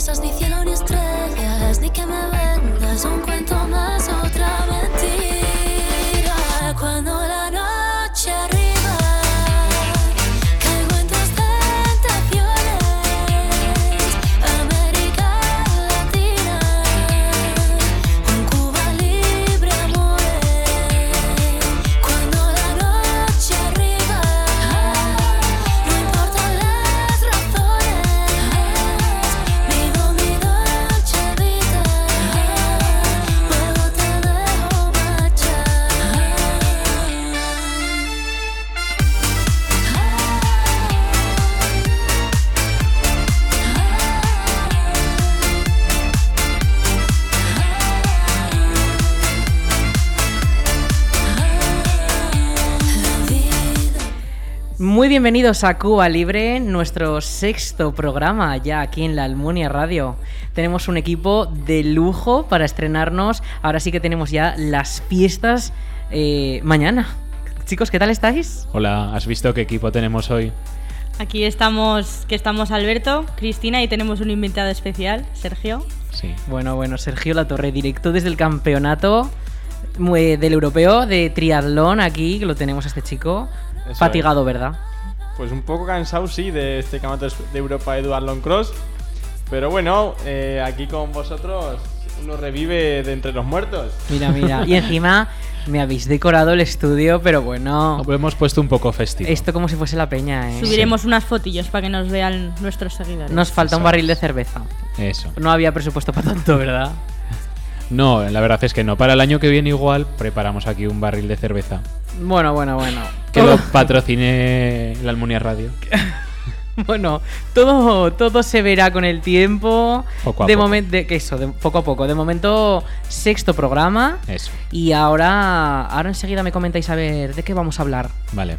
promesas, ni cielo, ni bienvenidos a Cuba Libre, nuestro sexto programa ya aquí en la Almunia Radio. Tenemos un equipo de lujo para estrenarnos. Ahora sí que tenemos ya las fiestas eh, mañana. Chicos, ¿qué tal estáis? Hola, ¿has visto qué equipo tenemos hoy? Aquí estamos, que estamos Alberto, Cristina y tenemos un invitado especial, Sergio. Sí. Bueno, bueno, Sergio La Torre, directo desde el campeonato eh, del europeo de triatlón aquí, que lo tenemos a este chico. Eso Fatigado, ¿verdad? Pues un poco cansado, sí, de este campeonato de Europa de Duathlon Cross. Pero bueno, eh, aquí con vosotros uno revive de entre los muertos. Mira, mira. Y encima me habéis decorado el estudio, pero bueno. Lo hemos puesto un poco festivo. Esto como si fuese la peña, ¿eh? Subiremos unas fotillos para que nos vean nuestros seguidores. Nos falta un Eso barril de cerveza. Eso. No había presupuesto para tanto, ¿verdad? No, la verdad es que no. Para el año que viene igual preparamos aquí un barril de cerveza. Bueno, bueno, bueno. Que lo patrocine la Almunia Radio. Bueno, todo, todo se verá con el tiempo. Poco a de poco. momento, eso, de poco a poco. De momento, sexto programa. Eso. Y ahora, ahora enseguida me comentáis a ver de qué vamos a hablar. Vale.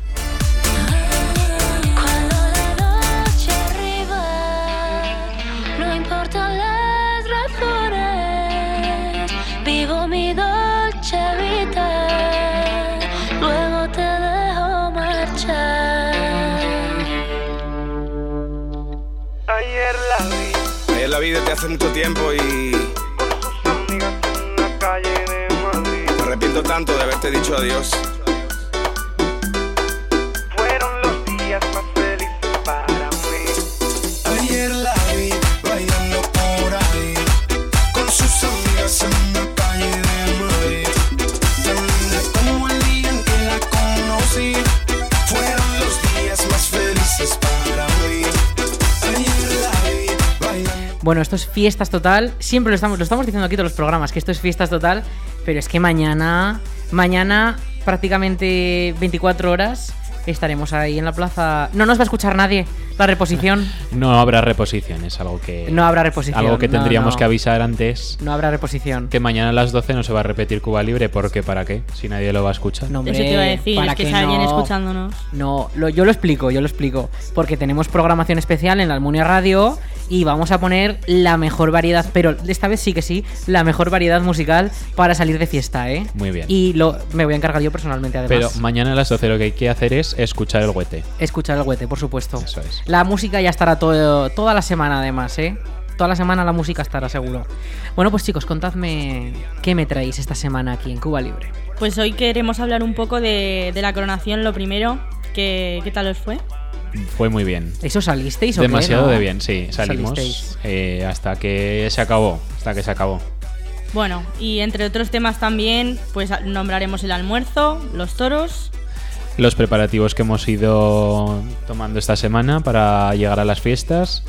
La vi desde hace mucho tiempo y me arrepiento tanto de haberte dicho adiós. Bueno, esto es fiestas total. Siempre lo estamos, lo estamos diciendo aquí todos los programas, que esto es fiestas total. Pero es que mañana, mañana, prácticamente 24 horas, estaremos ahí en la plaza. No nos va a escuchar nadie. La reposición. No habrá reposición, es algo que. No habrá reposición. Algo que tendríamos no. que avisar antes. No habrá reposición. Que mañana a las 12 no se va a repetir Cuba Libre, porque ¿para qué? Si nadie lo va a escuchar. No, hombre, Eso te iba a decir, ¿para es que alguien no? escuchándonos. No, lo- yo lo explico, yo lo explico. Porque tenemos programación especial en la Almunia Radio y vamos a poner la mejor variedad, pero esta vez sí que sí, la mejor variedad musical para salir de fiesta, ¿eh? Muy bien. Y lo, me voy a encargar yo personalmente, Pero además. mañana a las 12 lo que hay que hacer es escuchar el huete. Escuchar el huete, por supuesto. Eso es. La música ya estará todo, toda la semana, además, ¿eh? Toda la semana la música estará seguro. Bueno, pues chicos, contadme qué me traéis esta semana aquí en Cuba Libre. Pues hoy queremos hablar un poco de, de la coronación, lo primero. ¿Qué, qué tal os fue? Fue muy bien. ¿Eso salisteis o qué, Demasiado no? de bien, sí. Salimos eh, hasta que se acabó. Hasta que se acabó. Bueno, y entre otros temas también, pues nombraremos el almuerzo, los toros. Los preparativos que hemos ido tomando esta semana para llegar a las fiestas.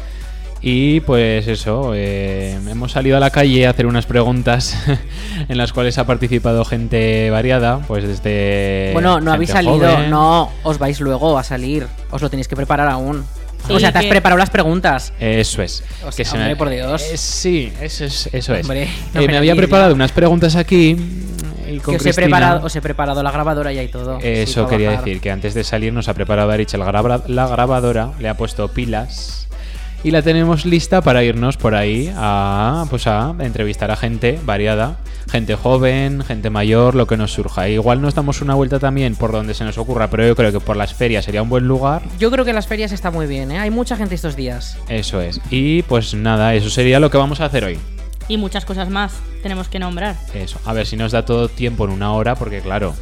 Y pues eso, eh, hemos salido a la calle a hacer unas preguntas en las cuales ha participado gente variada, pues desde... Bueno, no habéis salido, joven. no, os vais luego a salir, os lo tenéis que preparar aún. Sí, o sea, te has que- preparado las preguntas. Eso es. O sea, hombre, por Dios. Eh, sí, eso es. Eso es. Hombre, Eh, no me me había preparado unas preguntas aquí y con Que os he, Cristina- preparado, os he preparado la grabadora ya y todo. Eso Sí, quería bajar. decir, que antes de salir nos ha preparado Arich la grabadora, le ha puesto pilas y la tenemos lista para irnos por ahí a, pues a entrevistar a gente variada, gente joven, gente mayor, lo que nos surja. Igual nos damos una vuelta también por donde se nos ocurra, pero yo creo que por las ferias sería un buen lugar. Yo creo que las ferias está muy bien, ¿eh? Hay mucha gente estos días. Eso es. Y pues nada, eso sería lo que vamos a hacer hoy. Y muchas cosas más tenemos que nombrar. Eso. A ver si nos da todo tiempo en una hora, porque claro,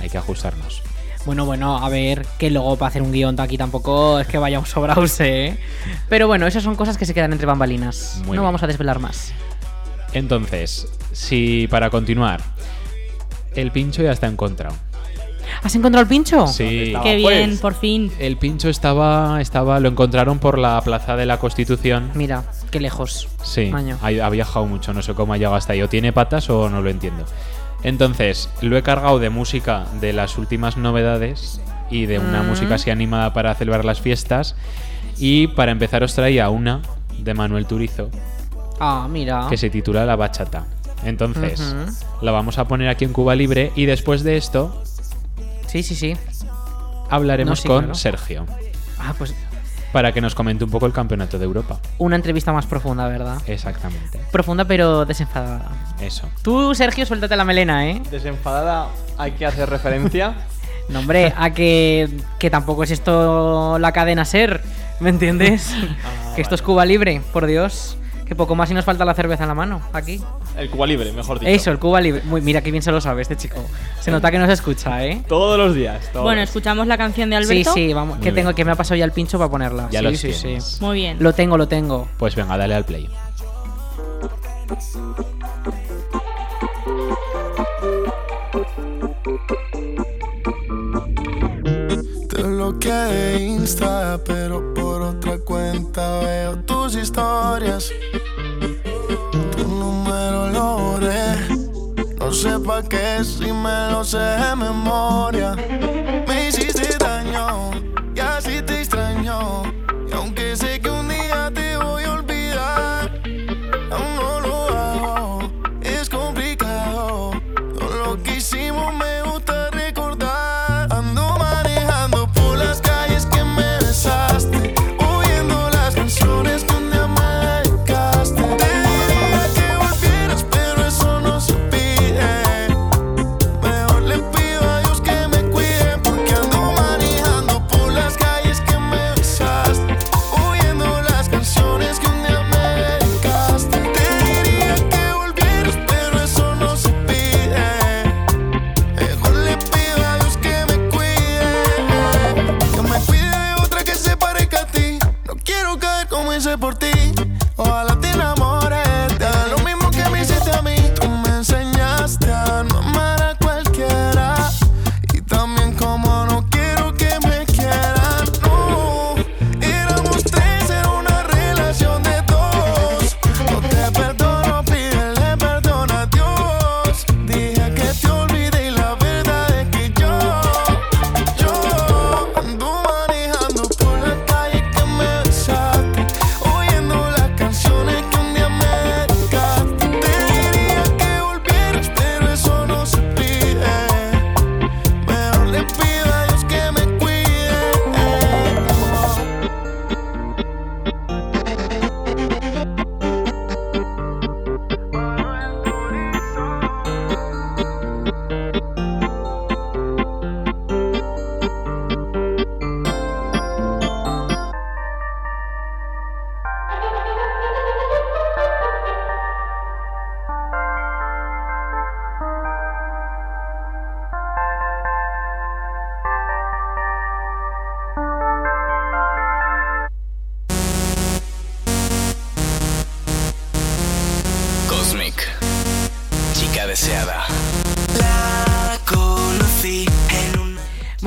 hay que ajustarnos. Bueno, bueno, a ver, que luego para hacer un guion aquí tampoco es que vayamos sobrados, ¿eh? Pero bueno, esas son cosas que se quedan entre bambalinas. Muy no bien. vamos a desvelar más. Entonces, si para continuar, el pincho ya está encontrado. ¿Has encontrado el pincho? Sí. estaba? Qué pues. bien, por fin. El pincho estaba, estaba, lo encontraron por la Plaza de la Constitución. Mira, qué lejos. Sí, Maño. ha, ha viajado mucho, no sé cómo ha llegado hasta ahí. O tiene patas o no lo entiendo. Entonces, lo he cargado de música de las últimas novedades y de una Mm. música así animada para celebrar las fiestas. Y para empezar os traía una de Manuel Turizo Ah, mira. que se titula La Bachata. Entonces, la vamos a poner aquí en Cuba Libre y después de esto Sí, sí, sí. hablaremos No, sí, con claro. Sergio Ah, pues para que nos comente un poco el Campeonato de Europa. una entrevista más profunda, ¿verdad? Exactamente. Profunda pero desenfadada. Eso. Tú, Sergio, suéltate la melena, ¿eh? Desenfadada, hay que hacer referencia. No, hombre, a que, que tampoco es esto la cadena ser, ¿me entiendes? Ah, que esto es Cuba Libre, por Dios. Que poco más y nos falta la cerveza en la mano, aquí. El Cuba Libre, mejor dicho. Eso, el Cuba Libre. Muy, mira qué bien se lo sabe este chico. Se nota que nos escucha, ¿eh? Todos los días. todos. Bueno, escuchamos la canción de Sí, Alberto. sí, vamos. Muy Que tengo que me ha pasado ya el pincho para ponerla. Ya sí, sí, sí. Muy bien. Lo tengo, lo tengo. Pues venga, dale al play. Bloqueé de Insta, pero por otra cuenta veo tus historias. Tu número lo borré. No sé pa' qué si me lo sé de memoria. Me hiciste daño y así te extraño. Y aunque sé que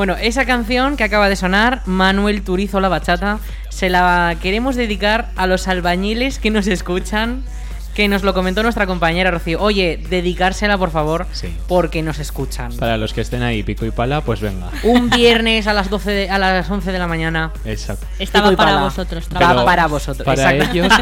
Bueno, esa canción que acaba de sonar, Manuel Turizo La Bachata, se la queremos dedicar a los albañiles que nos escuchan, que nos lo comentó nuestra compañera Rocío. Oye, dedicársela por favor, Sí. porque nos escuchan. Para los que estén ahí pico y pala, pues venga. Un viernes a las 12 de- a las 11 de la mañana. Exacto. Estaba Pico y para pala. vosotros. Trabajo. para vosotros. Para Exacto. ellos,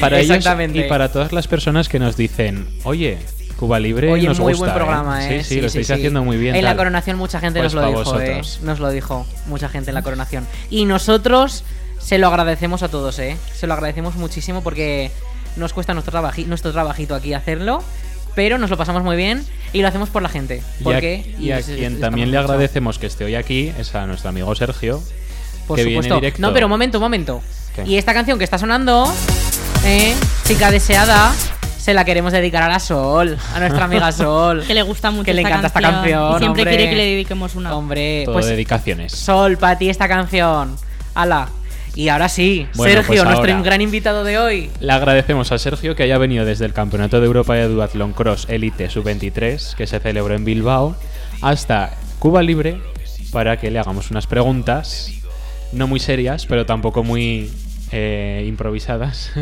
para ellos y para todas las personas que nos dicen, oye, Cuba Libre Oye, nos muy gusta, buen programa, ¿eh? Sí, sí, lo estáis haciendo muy bien. En la tal". coronación mucha gente Pues nos lo dijo, ¿eh? vosotros. Nos lo dijo mucha gente en la coronación. Y nosotros Se lo agradecemos a todos, ¿eh? Se lo agradecemos muchísimo porque nos cuesta nuestro, trabaji- nuestro trabajito aquí hacerlo, pero nos lo pasamos muy bien y lo hacemos por la gente. Y a, Porque, y a es- quien estamos también le agradecemos que esté hoy aquí es a nuestro amigo Sergio. Por que viene supuesto. directo. No, pero un momento, un momento. ¿Qué? Y esta canción que está sonando, ¿eh? Chica deseada, se la queremos dedicar a la Sol, a nuestra amiga Sol. Que le gusta mucho Que le encanta esta canción, y siempre hombre. quiere que le dediquemos una. Hombre, Todo pues dedicaciones. Sol, para ti esta canción. Ala. Y ahora sí, Bueno, Sergio, pues nuestro gran invitado de hoy. Le agradecemos a Sergio que haya venido desde el Campeonato de Europa de Duathlon Cross Elite Sub-23, que se celebró en Bilbao, hasta Cuba Libre, para que le hagamos unas preguntas, no muy serias, pero tampoco muy eh, improvisadas.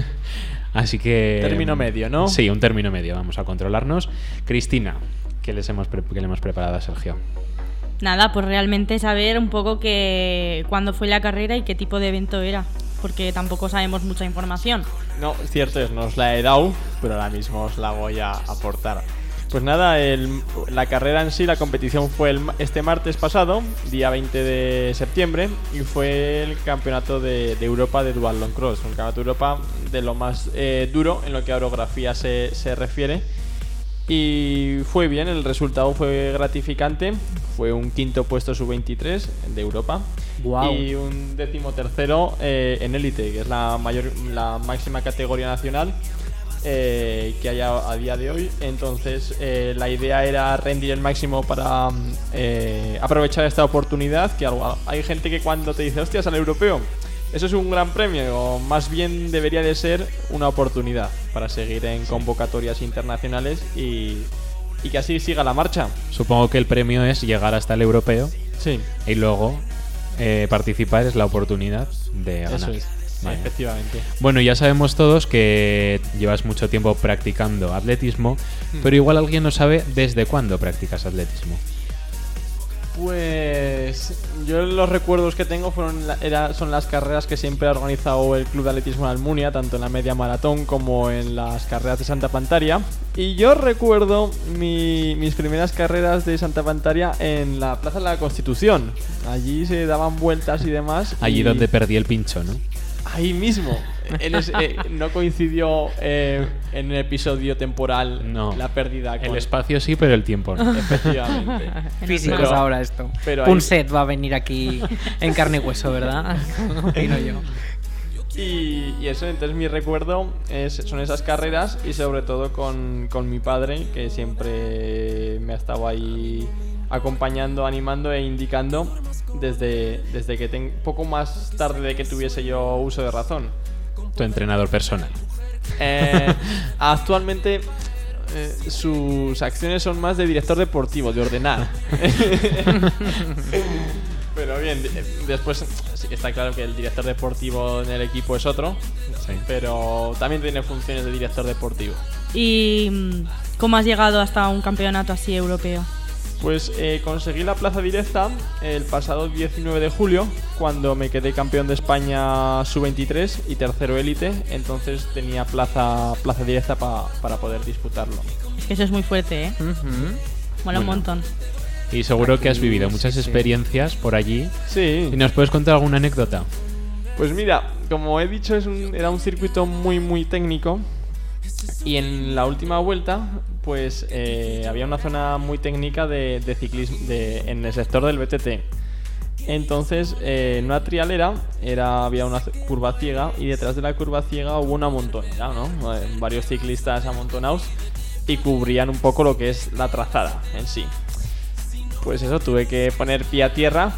Así que... Término medio, ¿no? Sí, un término medio, vamos a controlarnos. Cristina, ¿qué, les hemos qué le hemos preparado a Sergio? Nada, pues realmente saber un poco que cuándo fue la carrera y qué tipo de evento era, porque tampoco sabemos mucha información. No, cierto es, no os la he dado, pero ahora mismo os la voy a aportar. Pues nada, el- la carrera en sí, la competición fue el este martes pasado, día 20 de septiembre, y fue el campeonato de, de Europa de Dual Cross, un campeonato de Europa de lo más eh, duro en lo que a orografía se, se refiere. Y fue bien, el resultado fue gratificante, fue un quinto puesto sub-23 de Europa Guau. y un décimo tercero eh, en élite, que es la mayor, la máxima categoría nacional eh, que hay a, a día de hoy. Entonces, eh, la idea era rendir el máximo para mm, eh, aprovechar esta oportunidad. Que algo- hay gente que cuando te dice, hostias, al europeo, eso es un gran premio, o más bien debería de ser una oportunidad para seguir en convocatorias internacionales y, y que así siga la marcha. Supongo que el premio es llegar hasta el europeo Sí, y luego eh, participar es la oportunidad de ganar. eso es. Vale. Efectivamente. Bueno, ya sabemos todos que llevas mucho tiempo practicando atletismo, pero igual alguien no sabe desde cuándo practicas atletismo. Pues yo los recuerdos que tengo fueron la- era, son las carreras que siempre ha organizado el Club de Atletismo de Almunia, tanto en la media maratón como en las carreras de Santa Pantaria. Y yo recuerdo mi- mis primeras carreras de Santa Pantaria en la Plaza de la Constitución. Allí se daban vueltas y demás. Allí y- donde perdí el pincho, ¿no? Ahí mismo. En ese- eh, no coincidió eh, en el episodio temporal No. la pérdida con... El espacio sí, pero el tiempo no. Efectivamente. Físicos Pero- ahora esto. pero ahí- Punset va a venir aquí en carne y hueso, ¿verdad? Opino yo. Y, y eso, entonces mi recuerdo es, son esas carreras y sobre todo con, con mi padre, que siempre me ha estado ahí acompañando, animando e indicando desde, desde que ten- poco más tarde de que tuviese yo uso de razón. Tu entrenador personal. Eh, actualmente eh, sus acciones son más de director deportivo, de ordenar. Pero bien, de- después sí que está claro que el director deportivo en el equipo es otro, Sí. pero también tiene funciones de director deportivo. ¿Y mm, cómo has llegado hasta un campeonato así europeo? Pues eh, conseguí la plaza directa el pasado 19 de julio, cuando me quedé campeón de España sub-23 y tercero élite, entonces tenía plaza, plaza directa pa- para poder disputarlo. Es que eso es muy fuerte, ¿eh? Mola un Bueno. montón. Y seguro que has vivido muchas sí. experiencias por allí. Sí. ¿Y nos puedes contar alguna anécdota? Pues mira, como he dicho, es un- era un circuito muy, muy técnico. Y en la última vuelta, pues eh, había una zona muy técnica de, ciclismo de- en el sector del BTT. Entonces, eh, en una trialera era, había una curva ciega y detrás de la curva ciega hubo una montonera, ¿no? Eh, Varios ciclistas amontonados y cubrían un poco lo que es la trazada en sí. Pues eso, tuve que poner pie a tierra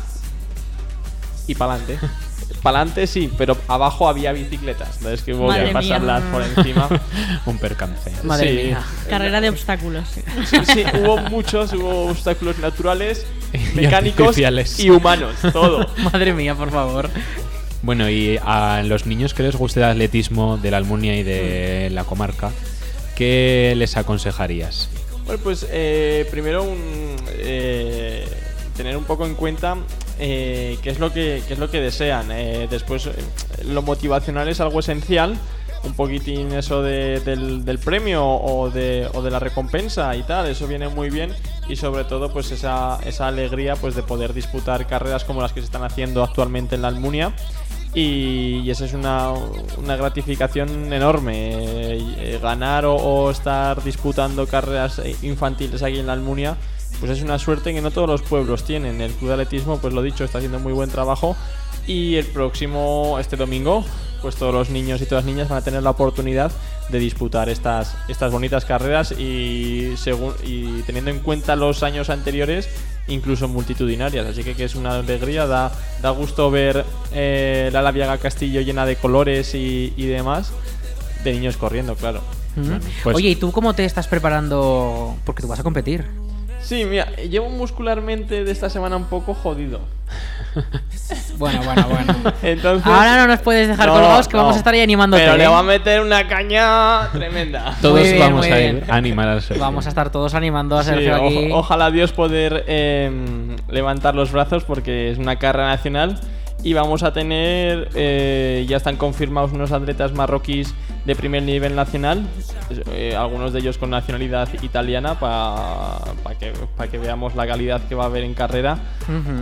y para adelante. Para adelante sí, pero abajo había bicicletas. Entonces que hubo Madre que mía. pasarlas por encima. Un percance. Madre Sí. mía. Carrera de obstáculos. Sí, sí, hubo muchos, hubo obstáculos naturales, Y mecánicos artificiales. y humanos, todo. Madre mía, por favor. Bueno, y a los niños que les guste el atletismo de la Almunia y de la comarca, ¿qué les aconsejarías? Bueno, pues eh, primero un, eh, tener un poco en cuenta eh, qué es lo que qué es lo que desean. Eh, después eh, lo motivacional es algo esencial. Un poquitín eso de- del, premio o de, o de la recompensa y tal, eso viene muy bien y sobre todo pues esa, esa alegría pues de poder disputar carreras como las que se están haciendo actualmente en la Almunia Y, esa es una, una gratificación enorme. ganar o, estar disputando carreras infantiles aquí en la Almunia, pues es una suerte que no todos los pueblos tienen. El Club de Atletismo, pues lo dicho, está haciendo muy buen trabajo. Y el próximo, este domingo, pues todos los niños y todas las niñas van a tener la oportunidad de disputar estas, estas bonitas carreras y, según, y teniendo en cuenta los años anteriores, incluso multitudinarias. Así que, que es una alegría, da, da gusto ver eh, la Laviaga Castillo llena de colores y, y demás, de niños corriendo, claro. Ujú. pues- Oye, ¿y tú cómo te estás preparando? Porque tú vas a competir. Sí, mira, llevo muscularmente de esta semana un poco jodido. Bueno, bueno, bueno. Entonces, Ahora no nos puedes dejar No, colgados que no. vamos a estar ahí animándote. Pero le va a meter una caña tremenda. Todos bien, vamos a ir a animar al Sergio. Vamos a estar todos animando a Sí, Sergio aquí. o- ojalá Dios poder eh, levantar los brazos porque es una carrera nacional y vamos a tener, eh, ya están confirmados unos atletas marroquíes de primer nivel nacional, eh, algunos de ellos con nacionalidad italiana para que, pa que veamos la calidad que va a haber en carrera.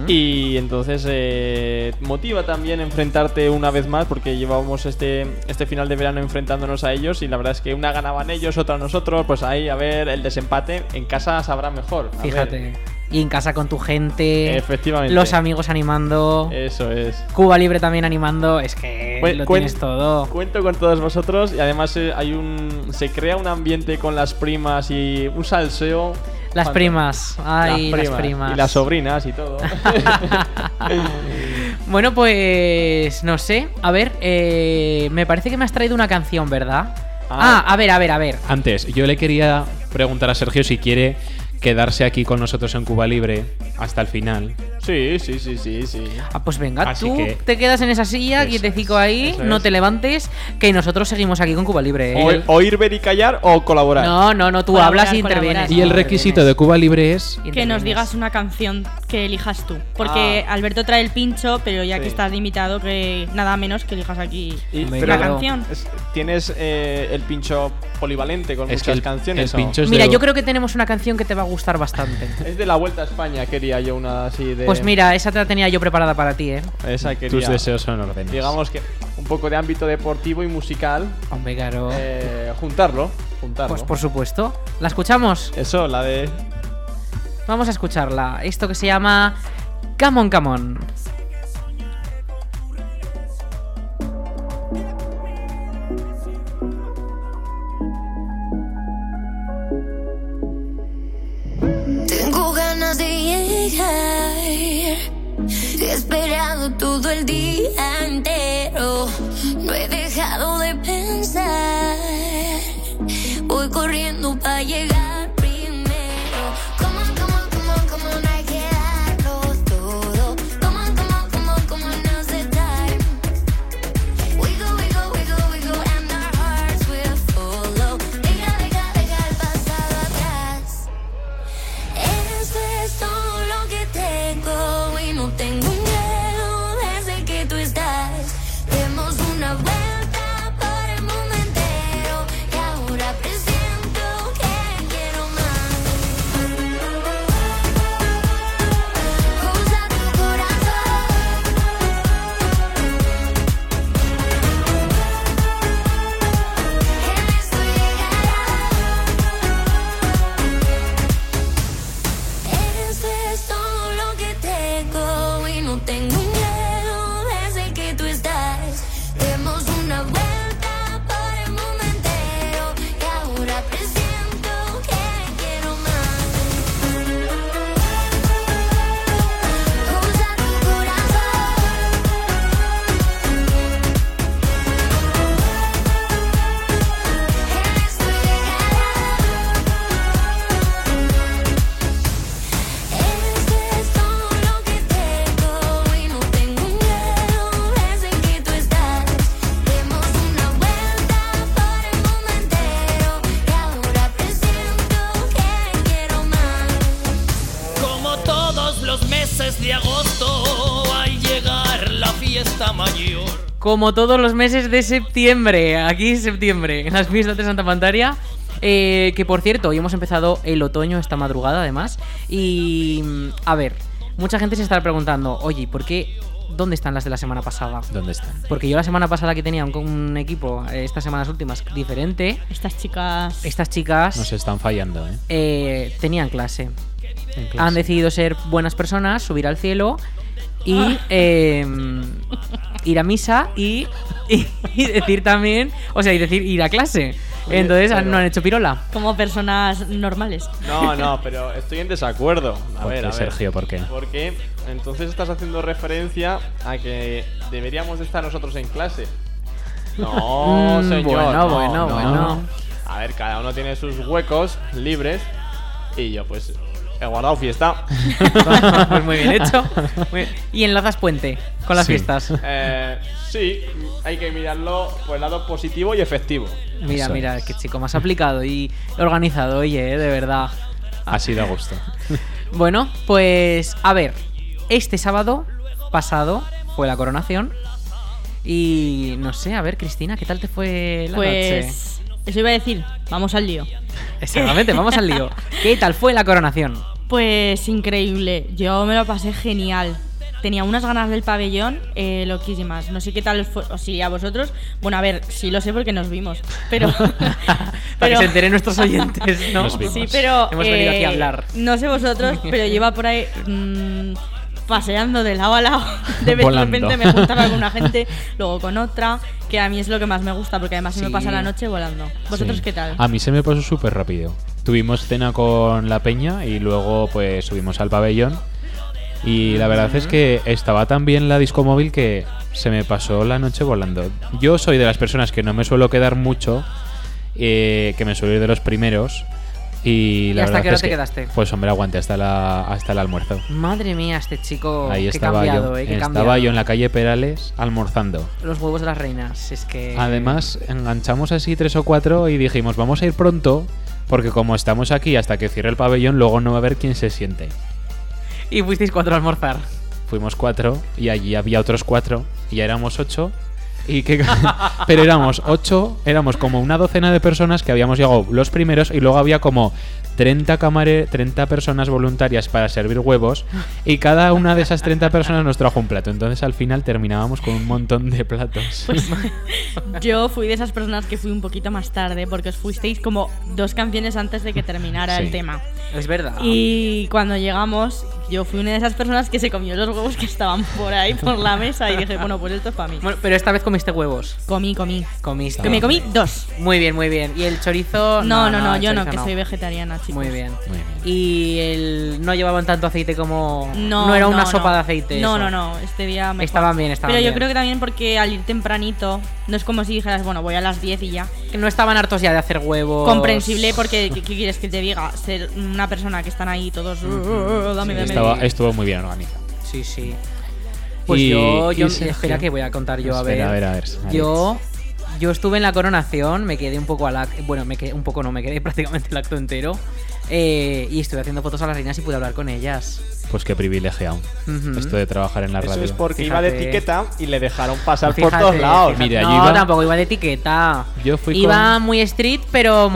Y entonces eh, motiva también enfrentarte una vez más porque llevábamos este, este final de verano enfrentándonos a ellos y la verdad es que una ganaban ellos, otra nosotros, pues ahí a ver el desempate en casa sabrá mejor. A ver, Fíjate. Y en casa con tu gente. Efectivamente. Los amigos animando. Eso es. Cuba Libre también animando. Es que Cuen- lo tienes todo. Cuento con todos vosotros y además eh, hay un se crea un ambiente con las primas y un salseo. Las primas. Ay, las primas. Y las sobrinas y todo. Bueno, pues no sé. A ver, eh, me parece que me has traído una canción, ¿verdad? Ah, Ah. a ver, a ver, a ver. Antes, yo le quería preguntar a Sergio si quiere quedarse aquí con nosotros en Cuba Libre hasta el final. Sí, sí, sí, sí, sí. Ah, pues venga, Así tú que- te quedas en esa silla, Eso quietecico es, ahí, no es. te levantes, que nosotros seguimos aquí con Cuba Libre. ¿eh? O, oír, ver y callar o colaborar. No, no, no, tú Colaborar, hablas y intervienes. Y el requisito de Cuba Libre es... Que nos digas una canción que elijas tú. Porque Ah. Alberto trae el pincho, pero ya que estás limitado, que nada menos que elijas aquí Y- pero la canción. es- ¿Tienes eh, el pincho polivalente con Es muchas el, canciones? el o- Mira, de- yo creo que tenemos una canción que te va a gustar bastante. Es de la Vuelta a España, quería yo una así de... Pues mira, esa te la tenía yo preparada para ti, ¿eh? Esa quería. Tus deseos son órdenes. Digamos que un poco de ámbito deportivo y musical, Hombre, claro. eh, juntarlo, juntarlo. Pues por supuesto. ¿La escuchamos? Eso, la de... Vamos a escucharla. Esto que se llama Come on, come on. Todo el día entero. Como todos los meses de septiembre, aquí en septiembre, en las fiestas de Santa Pantaria. eh, que por cierto, hoy hemos empezado el otoño esta madrugada además. Y mm, a ver, mucha gente se estará preguntando, oye, ¿por qué ¿dónde están las de la semana pasada? ¿Dónde están? Porque yo la semana pasada que tenía un, un equipo, eh, estas semanas últimas, diferente, Estas chicas. estas chicas Nos están fallando, ¿eh? eh, tenían clase. En clase. Han decidido ser buenas personas, subir al cielo y eh, ir a misa y, y- y decir también, o sea, y decir ir a clase. Oye, Entonces pero- no han hecho pirola. Como personas normales. No, no, pero estoy en desacuerdo. A ¿Por ver, qué, a ver. Sergio? ¿Por qué? Porque entonces estás haciendo referencia a que deberíamos de estar nosotros en clase. No, Mm, señor. bueno, no, bueno, no. bueno. A ver, cada uno tiene sus huecos libres y yo pues he guardado fiesta. pues muy bien hecho. Muy bien. Y enlazas puente con las Sí. fiestas. Eh, sí, hay que mirarlo por el lado positivo y efectivo. Mira, Eso mira, es. qué chico más aplicado y organizado, oye, eh, de verdad. Así da gusto. Bueno, pues a ver, este sábado pasado fue la coronación y no sé, a ver, Cristina, ¿qué tal te fue la noche? Eso iba a decir. Vamos al lío. Exactamente, vamos al lío. ¿Qué tal fue la coronación? Pues increíble. Yo me lo pasé genial. Tenía unas ganas del pabellón eh, loquísimas. No sé qué tal fue, o si a vosotros. Bueno, a ver, sí lo sé porque nos vimos. Pero. Para pero- que se enteren nuestros oyentes, ¿no? Nos vimos. Sí, pero. Hemos venido aquí a eh, hablar. No sé vosotros, pero iba por ahí. mm, paseando de lado a lado. De vez- Volando. repente me juntaba con una gente, luego con otra. Que a mí es lo que más me gusta, porque además se me Sí. pasa la noche volando. ¿Vosotros Sí. qué tal? A mí se me pasó súper rápido. Tuvimos cena con la peña y luego pues subimos al pabellón. Y la verdad es que estaba tan bien la disco móvil que se me pasó la noche volando. Yo soy de las personas que no me suelo quedar mucho, eh, que me suelo ir de los primeros. Y la ¿Y hasta qué hora te que, quedaste? Pues hombre, aguante hasta, la, hasta el almuerzo. Madre mía, este chico. Ahí qué estaba cambiado, yo. eh, estaba cambiado. yo en la calle Perales almorzando. Los huevos de las reinas, es que. Además, enganchamos así tres o cuatro y dijimos, vamos a ir pronto, porque como estamos aquí hasta que cierre el pabellón, luego no va a haber quién se siente. Y fuisteis cuatro a almorzar. Fuimos cuatro y allí había otros cuatro y ya éramos ocho. Y que, pero éramos ocho, éramos como una docena de personas que habíamos llegado los primeros y luego había como 30, camare, 30 personas voluntarias para servir huevos y cada una de esas 30 personas nos trajo un plato. Entonces al final terminábamos con un montón de platos. Pues yo fui de esas personas que fui un poquito más tarde, porque os fuisteis como dos canciones antes de que terminara Sí. el tema. Es verdad. Y cuando llegamos, yo fui una de esas personas que se comió los huevos que estaban por ahí, por la mesa, y dije, bueno, pues esto es para mí. Bueno, pero esta vez comiste huevos. Comí, comí. Comiste. Que me comí dos. Muy bien, muy bien. ¿Y el chorizo? No, no, no, el yo no, que soy vegetariana, chicos. Muy bien. Muy bien. Y el no llevaban tanto aceite como. No, era una no, sopa no. de aceite. No, eso. no, no, este día mejor. Estaban bien, estaban Pero yo bien. creo que también porque al ir tempranito, no es como si dijeras, bueno, voy a las 10 y ya. Que no estaban hartos ya de hacer huevos. Comprensible porque, ¿qué, qué quieres que te diga? Ser una persona que están ahí todos... "Uh, dame, dame, Estaba, dame". estuvo muy bien organizado. Sí, sí. Pues Y- yo, yo espera que voy a contar yo a ver. Espera, a ver, a ver, Yo yo estuve en la coronación, me quedé un poco al ac- bueno, me quedé un poco no, me quedé prácticamente el acto entero. eh, y estuve haciendo fotos a las reinas y pude hablar con ellas. Pues qué privilegiado. Esto de trabajar en la Eso radio. es porque iba de etiqueta y le dejaron pasar por todos lados. Mira, yo no, iba- tampoco iba de etiqueta. Yo fui iba con- muy street, pero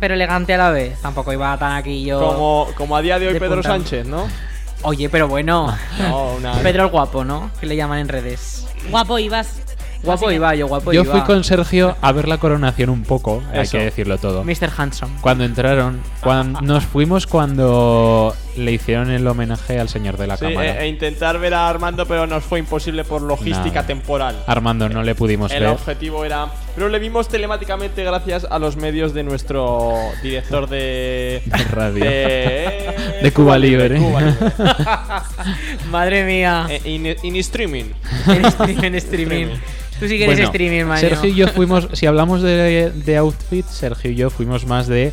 pero elegante a la vez. Tampoco iba tan aquí yo. Como, como a día de hoy De Pedro punta. Sánchez, ¿no? Oye, pero bueno. No, una- Pedro el guapo, ¿no? Que le llaman en redes. Guapo ibas. Guapo que- iba, yo guapo Yo iba. fui con Sergio a ver la coronación un poco, hay que decirlo todo. Mr. Handsome. Cuando entraron, cuando nos fuimos cuando le hicieron el homenaje al señor de la Sí, cámara. e, e intentar ver a Armando, pero nos fue imposible por logística Nada. temporal. Armando no le pudimos El ver. objetivo era. Pero le vimos telemáticamente gracias a los medios de nuestro director de. De radio. De, De Cuba Libre. Cuba Libre. Madre mía. Eh, in, in streaming. en, stream- en streaming. Tú sí que eres Bueno, streaming. Sergio y yo fuimos, si hablamos de, de outfit, Sergio y yo fuimos más de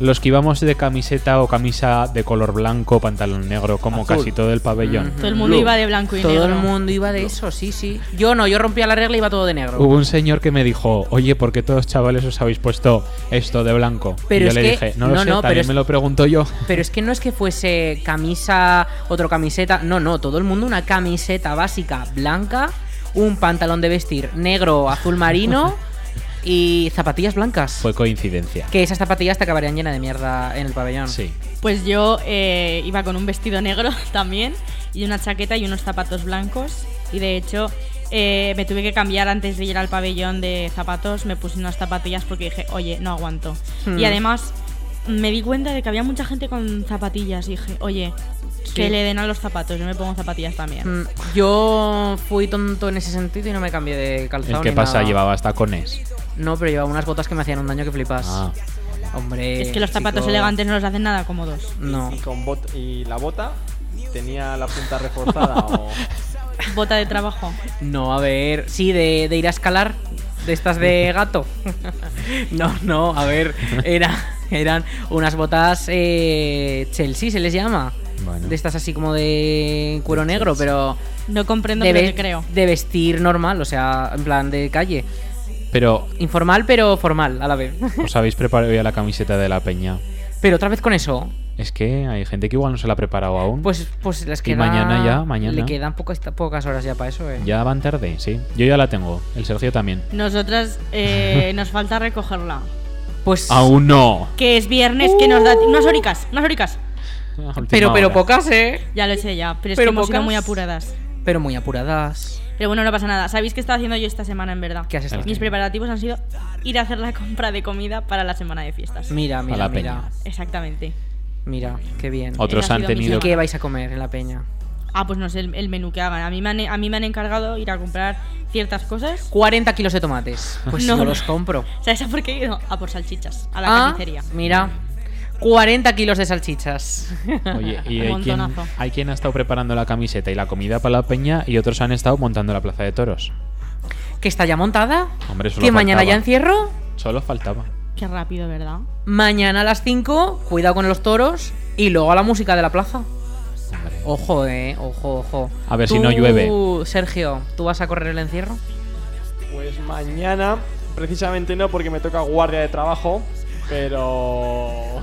los que íbamos de camiseta o camisa de color blanco, pantalón negro, como Azul. casi todo el pabellón. Todo el mundo Blue. iba de blanco y Todo negro. el mundo iba de eso, sí, sí. Yo no, yo rompía la regla y iba todo de negro. Hubo un señor que me dijo, oye, ¿por qué todos chavales os habéis puesto esto de blanco? Pero y yo es le que- dije, no lo no, sé, no, también es- me lo pregunto yo. Pero es que no es que fuese camisa, otro camiseta. No, no, todo el mundo una camiseta básica blanca, un pantalón de vestir negro, azul marino y zapatillas blancas. Fue coincidencia. Que esas zapatillas te acabarían llenas de mierda en el pabellón. Sí. Pues yo eh, iba con un vestido negro también y una chaqueta y unos zapatos blancos Y de hecho, eh, me tuve que cambiar antes de ir al pabellón de zapatos. Me puse unas zapatillas porque dije, oye, no aguanto. Hmm. Y además, me di cuenta de que había mucha gente con zapatillas. Y dije, oye, que le den a los zapatos. Yo me pongo zapatillas también. Mm, Yo fui tonto en ese sentido y no me cambié de calzado. ¿El qué ni pasa? nada. ¿Llevabas tacones? No, pero llevaba unas botas que me hacían un daño que flipas. Ah, Hombre. es que los zapatos chico, elegantes no los hacen nada cómodos. No. Y, con bot y la bota tenía la punta reforzada o... Bota de trabajo. No, a ver. Sí, de, de ir a escalar. De estas de gato. no, no, a ver. Era, eran unas botas eh, Chelsea, se les llama. Bueno. De estas así como de cuero negro, pero. No comprendo, de, pero te creo. de vestir normal, o sea, en plan de calle. Pero, Informal, pero formal a la vez. ¿os habéis preparado ya la camiseta de la peña? pero otra vez con eso. Es que hay gente que igual no se la ha preparado aún. Pues, pues les Y queda. mañana ya, mañana. Le quedan pocas, pocas horas ya para eso, eh. Ya van tarde, sí. Yo ya la tengo. El Sergio también. Nosotras eh, nos falta recogerla. Pues. ¡Aún no! Que es viernes, que nos da. Unas horicas, unas horicas. Pero, pero hora. pocas, eh. Ya lo sé ya, pero es Pero que hemos sido pocas. muy apuradas. Pero muy apuradas. Pero bueno, no pasa nada. ¿Sabéis qué estaba haciendo yo esta semana en verdad? ¿Qué has estado Mis haciendo? preparativos han sido ir a hacer la compra de comida para la semana de fiestas. Mira, mira, la mira. peña. Exactamente. Mira, qué bien. Otros Esa han mi ¿Y tenido. qué vais a comer en la peña? Ah, pues no sé el, el menú que hagan. A mí, me han, a mí me han encargado ir a comprar ciertas cosas. 40 kilos de tomates. Pues No, los compro. ¿Sabes a por qué he ido? A por salchichas, a la Ah, carnicería. Mira, 40 kilos de salchichas. Oye, y hay quien, montonazo. hay quien ha estado preparando la camiseta y la comida para la peña y otros han estado montando la plaza de toros. ¿Que está ya montada? Hombre, solo ¿Que mañana ya encierro? Solo faltaba. Qué rápido, ¿verdad? Mañana a las 5, cuidado con los toros. Y luego a la música de la plaza. Hombre. Ojo, eh, ojo, ojo. A ver si no llueve. Sergio, ¿tú vas a correr el encierro? Pues mañana, precisamente no, porque me toca guardia de trabajo, pero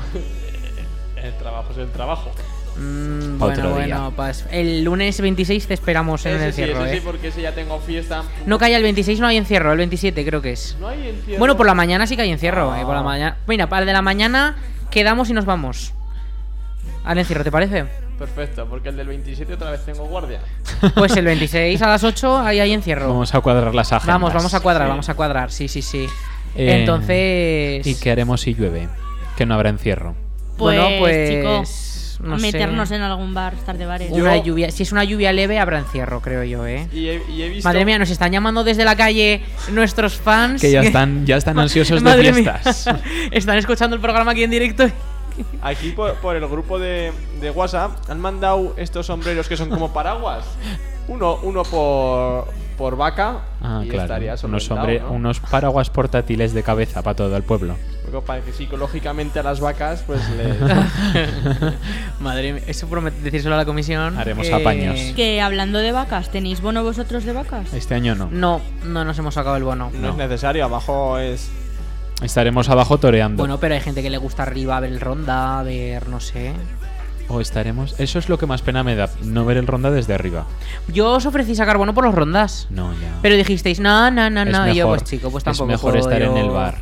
el trabajo es el trabajo. Mm, Otro bueno, día. bueno, pues el lunes 26 te esperamos en el sí, encierro, ese eh. sí, porque ese ya tengo fiesta. No que haya el 26, no hay encierro, el 27 creo que es. No hay encierro. Bueno, por la mañana sí que hay encierro, eh, por la Ah. mañana. Mira, para el de la mañana quedamos y nos vamos. Al encierro, ¿te parece? Perfecto, porque el del 27 otra vez tengo guardia. Pues el 26 a las 8 ahí hay encierro. Vamos a cuadrar las agendas. Vamos, vamos a cuadrar, Sí. vamos a cuadrar, sí, sí, sí. Eh, Entonces. ¿Y qué haremos si llueve? Que no habrá encierro. Pues, Bueno, pues, chicos, no sé. meternos en algún bar, estar de bares. Yo- Una lluvia, si es una lluvia leve, habrá encierro, creo yo, ¿eh? Y he, y he visto. Madre mía, nos están llamando desde la calle nuestros fans. Que ya están, ya están ansiosos de fiestas. están escuchando el programa aquí en directo. Aquí por, por el grupo de, de WhatsApp han mandado estos sombreros que son como paraguas. Uno, uno por, por vaca. Ah, y claro. estaría Unos, hombre- ¿no? unos paraguas portátiles de cabeza para todo el pueblo. Porque para que psicológicamente a las vacas, pues les. Madre mía, eso promete decírselo a la comisión. Haremos que- apaños. Que hablando de vacas, ¿tenéis bono vosotros de vacas? Este año no. No, no nos hemos sacado el bono. no, es necesario, abajo es. Estaremos abajo toreando. Bueno, pero hay gente que le gusta arriba ver el ronda, ver, no sé. O estaremos. Eso es lo que más pena me da, no ver el ronda desde arriba. Yo os ofrecí sacar bono por los rondas. No, ya. Pero dijisteis, no, no, no, Es no. Y yo, mejor- pues chico, pues es tampoco. mejor puedo estar en yo. el bar.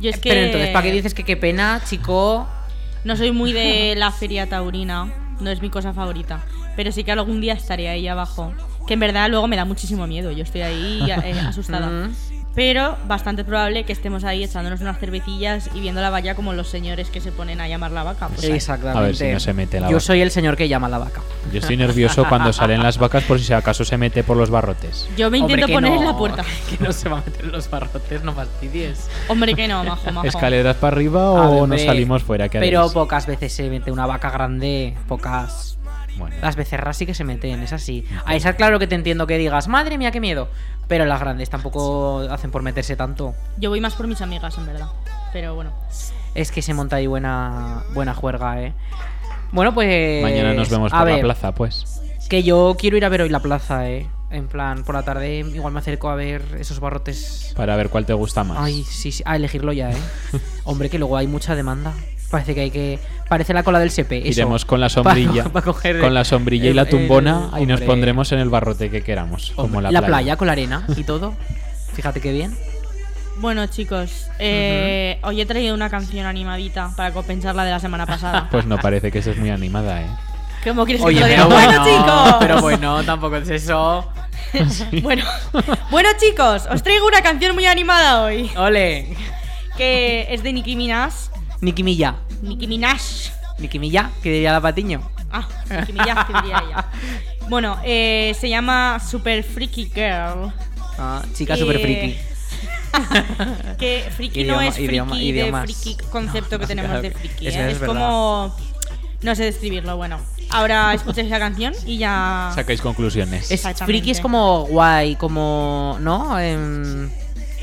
Yo es que Pero entonces, ¿para qué dices que qué pena, chico? no soy muy de la feria taurina, no es mi cosa favorita. Pero sí que algún día estaré ahí abajo. Que en verdad luego me da muchísimo miedo, yo estoy ahí eh, asustada. Pero bastante probable que estemos ahí echándonos unas cervecillas y viendo la valla como los señores que se ponen a llamar la vaca. Pues. Exactamente. A ver si no se mete la Yo vaca. soy el señor que llama la vaca. Yo estoy nervioso cuando salen las vacas por si acaso se mete por los barrotes. Yo me intento poner no, en la puerta. Que no se va a meter en los barrotes, no fastidies. Hombre, que no, majo, majo. ¿Escaleras para arriba o ver, nos salimos fuera? ¿Qué Pero haréis? pocas veces se mete una vaca grande, pocas. Bueno, Las becerras sí que se meten, es así. A esas claro que te entiendo que digas, madre mía, qué miedo. Pero las grandes tampoco hacen por meterse tanto. Yo voy más por mis amigas, en verdad. Pero bueno. Es que se monta ahí buena, buena juerga, eh. Bueno, pues. mañana nos vemos a por la ver, plaza, pues. Que yo quiero ir a ver hoy la plaza, eh. En plan, por la tarde igual me acerco a ver esos barrotes. Para ver cuál te gusta más. Ay, sí, sí. A elegirlo ya, eh. Hombre, que luego hay mucha demanda. Parece que hay que. Parece la cola del sepe. eso. Iremos con la sombrilla. Pa- pa coger con la sombrilla y la el- tumbona y nos pondremos en el barrote que queramos. como Hombre, la, la playa. con la arena y todo. Fíjate qué bien. Bueno, chicos, eh, hoy he traído una canción animadita para compensar la de la semana pasada. Pues no parece que estés muy animada, ¿eh? ¿Cómo quieres que Oye, te lo diga? pero Bueno, bueno, chicos. pero bueno, tampoco es eso. bueno, bueno, chicos, os traigo una canción muy animada hoy. Ole. Que es de Nicki Minaj. Nicki Milla. Nicki Minaj. Nicki Milla, que diría la patiño. Ah, Nicki Minaj, que diría ella. Bueno, eh, se llama Super Freaky Girl. Ah, chica Eh, super friki. que friki no Idioma- es friki idioma- de friki concepto No, que no, tenemos claro de friki. eso ¿eh? es verdad. como. No sé describirlo, bueno. Ahora escucháis la canción y ya. Sacáis conclusiones. Es, Exactamente. friki es como guay, como. ¿No? Em,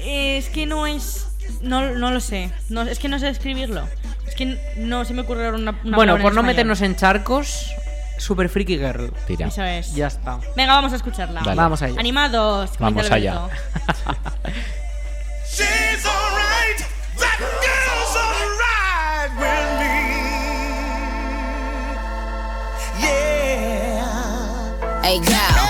Es que no es. No, no lo sé. No, es que no sé describirlo. Es que no se me ocurre ahora una. una bueno, por no español. meternos en charcos, super friki girl. Tira. Eso es. Ya está. Venga, vamos a escucharla. Dale. Vamos allá. Animados. Vamos allá. She's alright. That girl's alright with me. Yeah. Hey girl,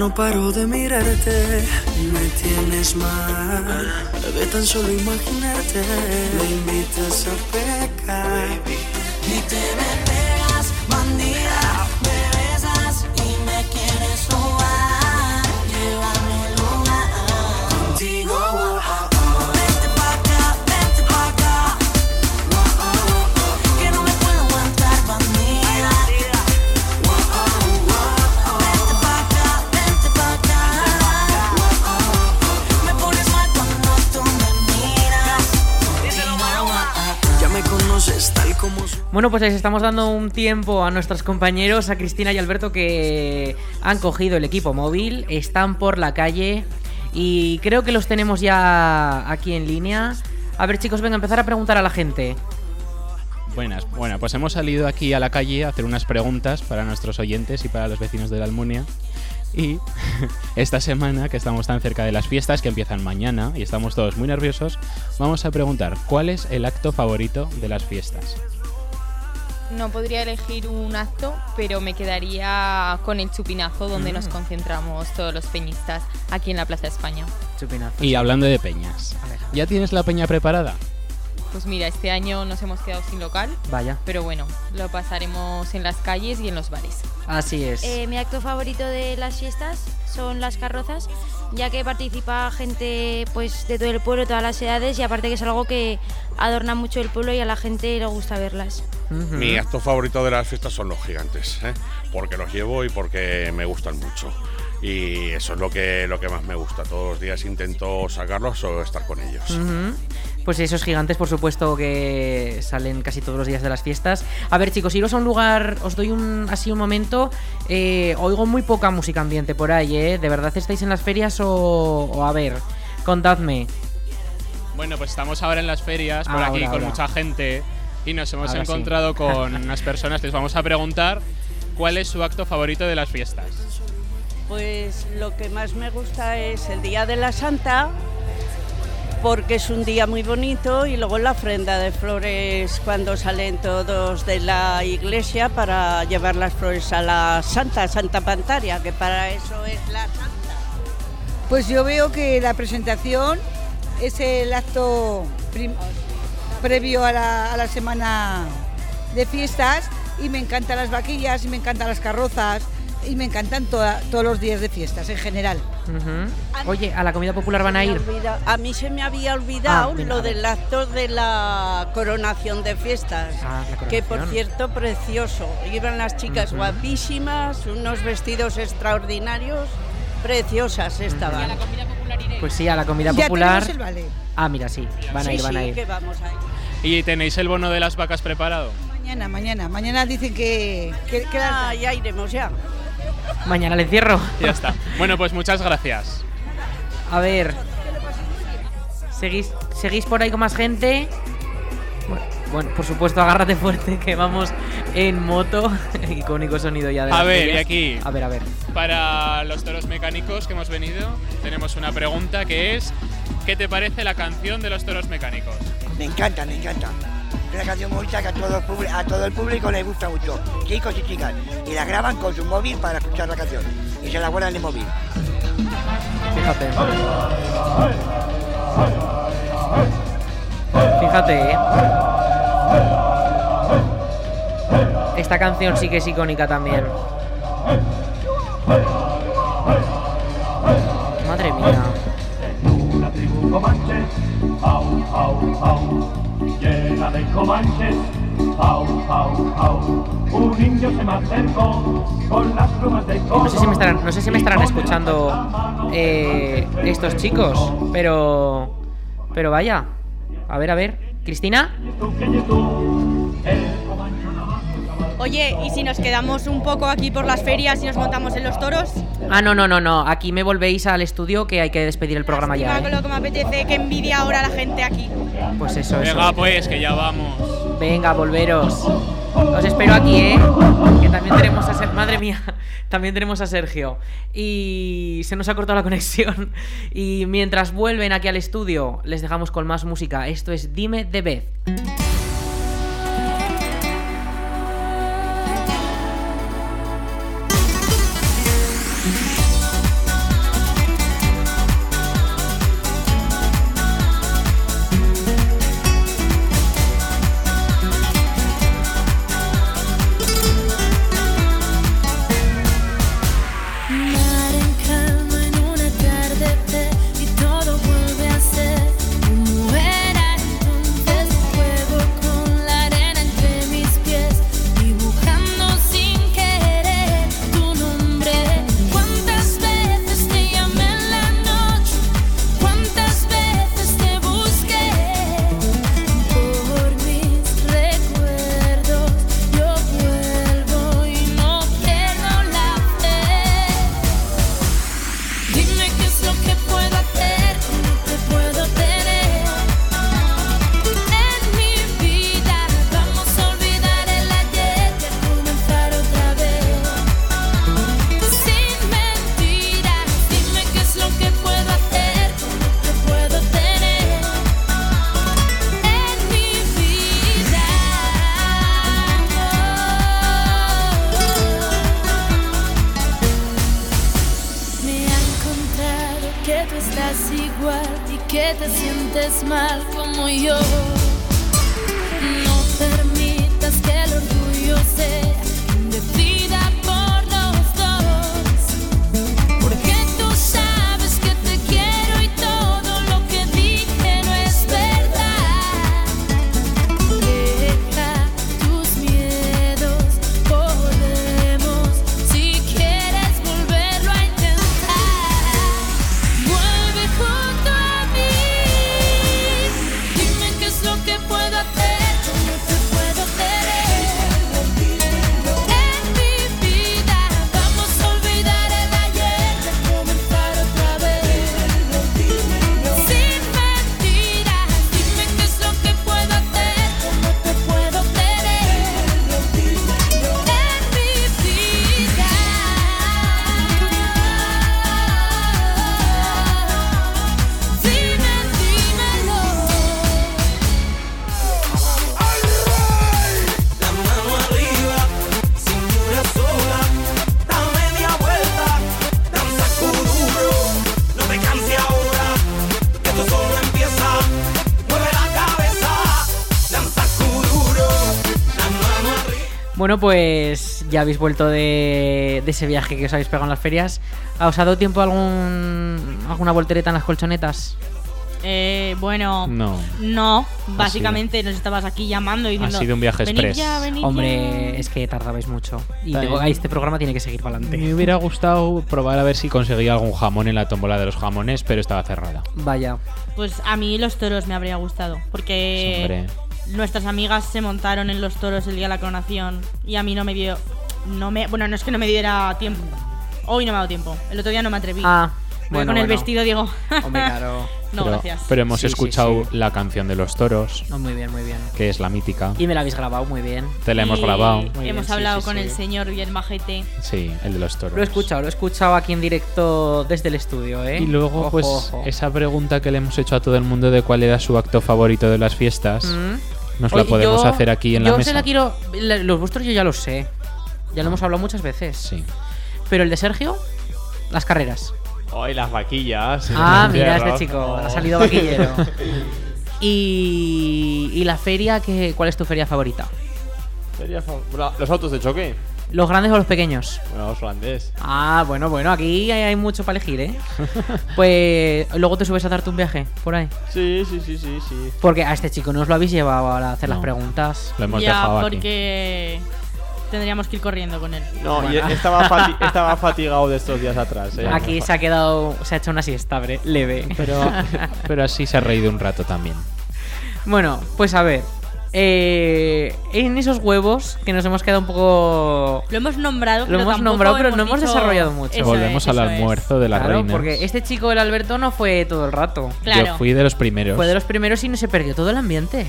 no paro de mirarte, me tienes mal. De tan solo imaginarte, me invitas a pecar. Bueno, pues estamos dando un tiempo a nuestros compañeros, a Cristina y Alberto, que han cogido el equipo móvil, están por la calle y creo que los tenemos ya aquí en línea. A ver, chicos, venga, empezar a preguntar a la gente. Buenas, bueno, pues hemos salido aquí a la calle a hacer unas preguntas para nuestros oyentes y para los vecinos de la Almunia. Y esta semana, que estamos tan cerca de las fiestas que empiezan mañana y estamos todos muy nerviosos, vamos a preguntar cuál es el acto favorito de las fiestas. No podría elegir un acto, pero me quedaría con el chupinazo donde nos Mm. concentramos todos los peñistas aquí en la Plaza España. Chupinazo. Y hablando de peñas, ¿ya tienes la peña preparada? Pues mira, este año nos hemos quedado sin local, Vaya, pero bueno, lo pasaremos en las calles y en los bares. así es. Eh, mi acto favorito de las fiestas son las carrozas, ya que participa gente pues de todo el pueblo, todas las edades, y aparte que es algo que adorna mucho el pueblo y a la gente le gusta verlas. Ujú. Mi acto favorito de las fiestas son los gigantes, ¿eh? porque los llevo y porque me gustan mucho. Y eso es lo que, lo que más me gusta. Todos los días intento sacarlos o estar con ellos. Ujú. Pues esos gigantes, por supuesto, que salen casi todos los días de las fiestas. A ver, chicos, iros a un lugar, os doy un así un momento. eh, oigo muy poca música ambiente por ahí, ¿eh? ¿De verdad estáis en las ferias o, o a ver? Contadme. Bueno, pues estamos ahora en las ferias, por Ah, aquí, ahora, con ahora. mucha gente, y nos hemos Ahora sí. encontrado con unas personas que les vamos a preguntar cuál es su acto favorito de las fiestas. Pues lo que más me gusta es el Día de la Santa, porque es un día muy bonito, y luego la ofrenda de flores cuando salen todos de la iglesia para llevar las flores a la Santa, Santa Pantaria, que para eso es la Santa. Pues yo veo que la presentación es el acto previo a la semana de fiestas y me encantan las vaquillas y me encantan las carrozas y me encantan toda- todos los días de fiestas en general. Oye, a la comida popular van a ir. olvida- A mí se me había olvidado Ah, mira, lo del acto de la coronación de fiestas. Ah, que por cierto, precioso. Iban las chicas guapísimas, unos vestidos extraordinarios, preciosas estaban. Pues sí, a la comida Ya popular. el. Ah, mira, sí, van a Sí, ir, van a ir. que vamos a ir. ¿Y tenéis el bono de las vacas preparado? Mañana, mañana, mañana dicen que... que, Ah, ya iremos ya. Mañana le encierro. Ya está. Bueno, pues muchas gracias. A ver. ¿Seguís, ¿Seguís por ahí con más gente? Bueno, bueno, por supuesto, agárrate fuerte que vamos en moto. Icónico sonido ya de A las ver, y aquí. A ver, a ver. Para los toros mecánicos que hemos venido, tenemos una pregunta que es: ¿qué te parece la canción de los toros mecánicos? Me encanta, me encanta. Es una canción muy bonita que a todo, el público, a todo el público le gusta mucho, chicos y chicas. Y la graban con su móvil para escuchar la canción. Y se la guardan en el móvil. Fíjate. Fíjate, eh. Esta canción sí que es icónica también. Madre mía. Llena de comanches, au, au, au. Un indio se me acercó con las plumas de No sé si me estarán, no sé si me estarán escuchando eh, estos chicos, pero. Pero vaya. A ver, a ver. ¿Cristina? Oye, ¿y si nos quedamos un poco aquí por las ferias y nos montamos en los toros? Ah, no, no, no, no. Aquí me volvéis al estudio que hay que despedir el programa ya. Con ¿eh? lo que me apetece, que envidia ahora la gente aquí. Pues eso, eso. Venga, pues, que ya vamos. Venga, volveros. Os espero aquí, ¿eh? Que también tenemos a Sergio. Madre mía, también tenemos a Sergio. Y se nos ha cortado la conexión. Y mientras vuelven aquí al estudio, les dejamos con más música. Esto es Dime de Beth. Ya habéis vuelto de, de ese viaje que os habéis pegado en las ferias. ¿Ha os ha dado tiempo algún, alguna voltereta en las colchonetas? Eh, bueno, No. no, básicamente nos estabas aquí llamando y diciendo. sido un viaje "Venid express". ya, Hombre, ya". es que tardabais mucho. Y tengo- este programa tiene que seguir para adelante. Me hubiera gustado probar a ver si conseguía algún jamón en la tómbola de los jamones, pero estaba cerrada. Vaya. Pues a mí los toros me habría gustado. Porque Hombre. nuestras amigas se montaron en los toros el día de la coronación. Y a mí no me dio. No me, bueno, no es que no me diera tiempo. Hoy no me ha dado tiempo. El otro día no me atreví. Ah, bueno, con el bueno. vestido digo. Hombre, claro. no, pero, gracias. pero hemos Sí, escuchado sí. la canción de los toros, No, muy bien, muy bien. que es la mítica. Y me la habéis grabado muy bien. Te la hemos Y grabado. Muy bien, Hemos sí, hablado sí, con sí. el señor bien majete. Sí, el de los toros. Lo he escuchado, lo he escuchado aquí en directo desde el estudio, ¿eh? Y luego, Ojo, pues, ojo. esa pregunta que le hemos hecho a todo el mundo de cuál era su acto favorito de las fiestas, Mm. nos la Oye, podemos yo- hacer aquí en yo la se mesa. la quiero. la- Los vuestros yo ya los sé. Ya lo hemos hablado muchas veces. Sí. Pero el de Sergio, las carreras. Hoy las vaquillas. Ah, mira, este chico, Oh. ha salido vaquillero. y, y la feria, ¿qué, ¿cuál es tu feria favorita? Feria fa- Bueno, ¿Los autos de choque? ¿Los grandes o los pequeños? Bueno, los holandés. Ah, bueno, bueno, aquí hay, hay mucho para elegir, ¿eh? Pues luego te subes a darte un viaje por ahí. Sí, sí, sí, sí, sí. Porque a este chico no os lo habéis llevado a hacer las preguntas. Lo hemos ya, dejado aquí. Tendríamos que ir corriendo con él. No, y estaba, fati- estaba fatigado de estos días atrás. ¿eh? Aquí se ha quedado, se ha hecho una siesta leve. Pero, pero así se ha reído un rato también. Bueno, pues a ver. eh, en esos huevos que nos hemos quedado un poco. Lo hemos nombrado, Lo pero hemos nombrado, pero no hemos dicho- desarrollado mucho. Eso Volvemos es, al eso es. almuerzo de las Claro, reinas. porque este chico, el Alberto, no fue todo el rato. Claro. Yo fui de los primeros. Fue de los primeros y no se perdió todo el ambiente.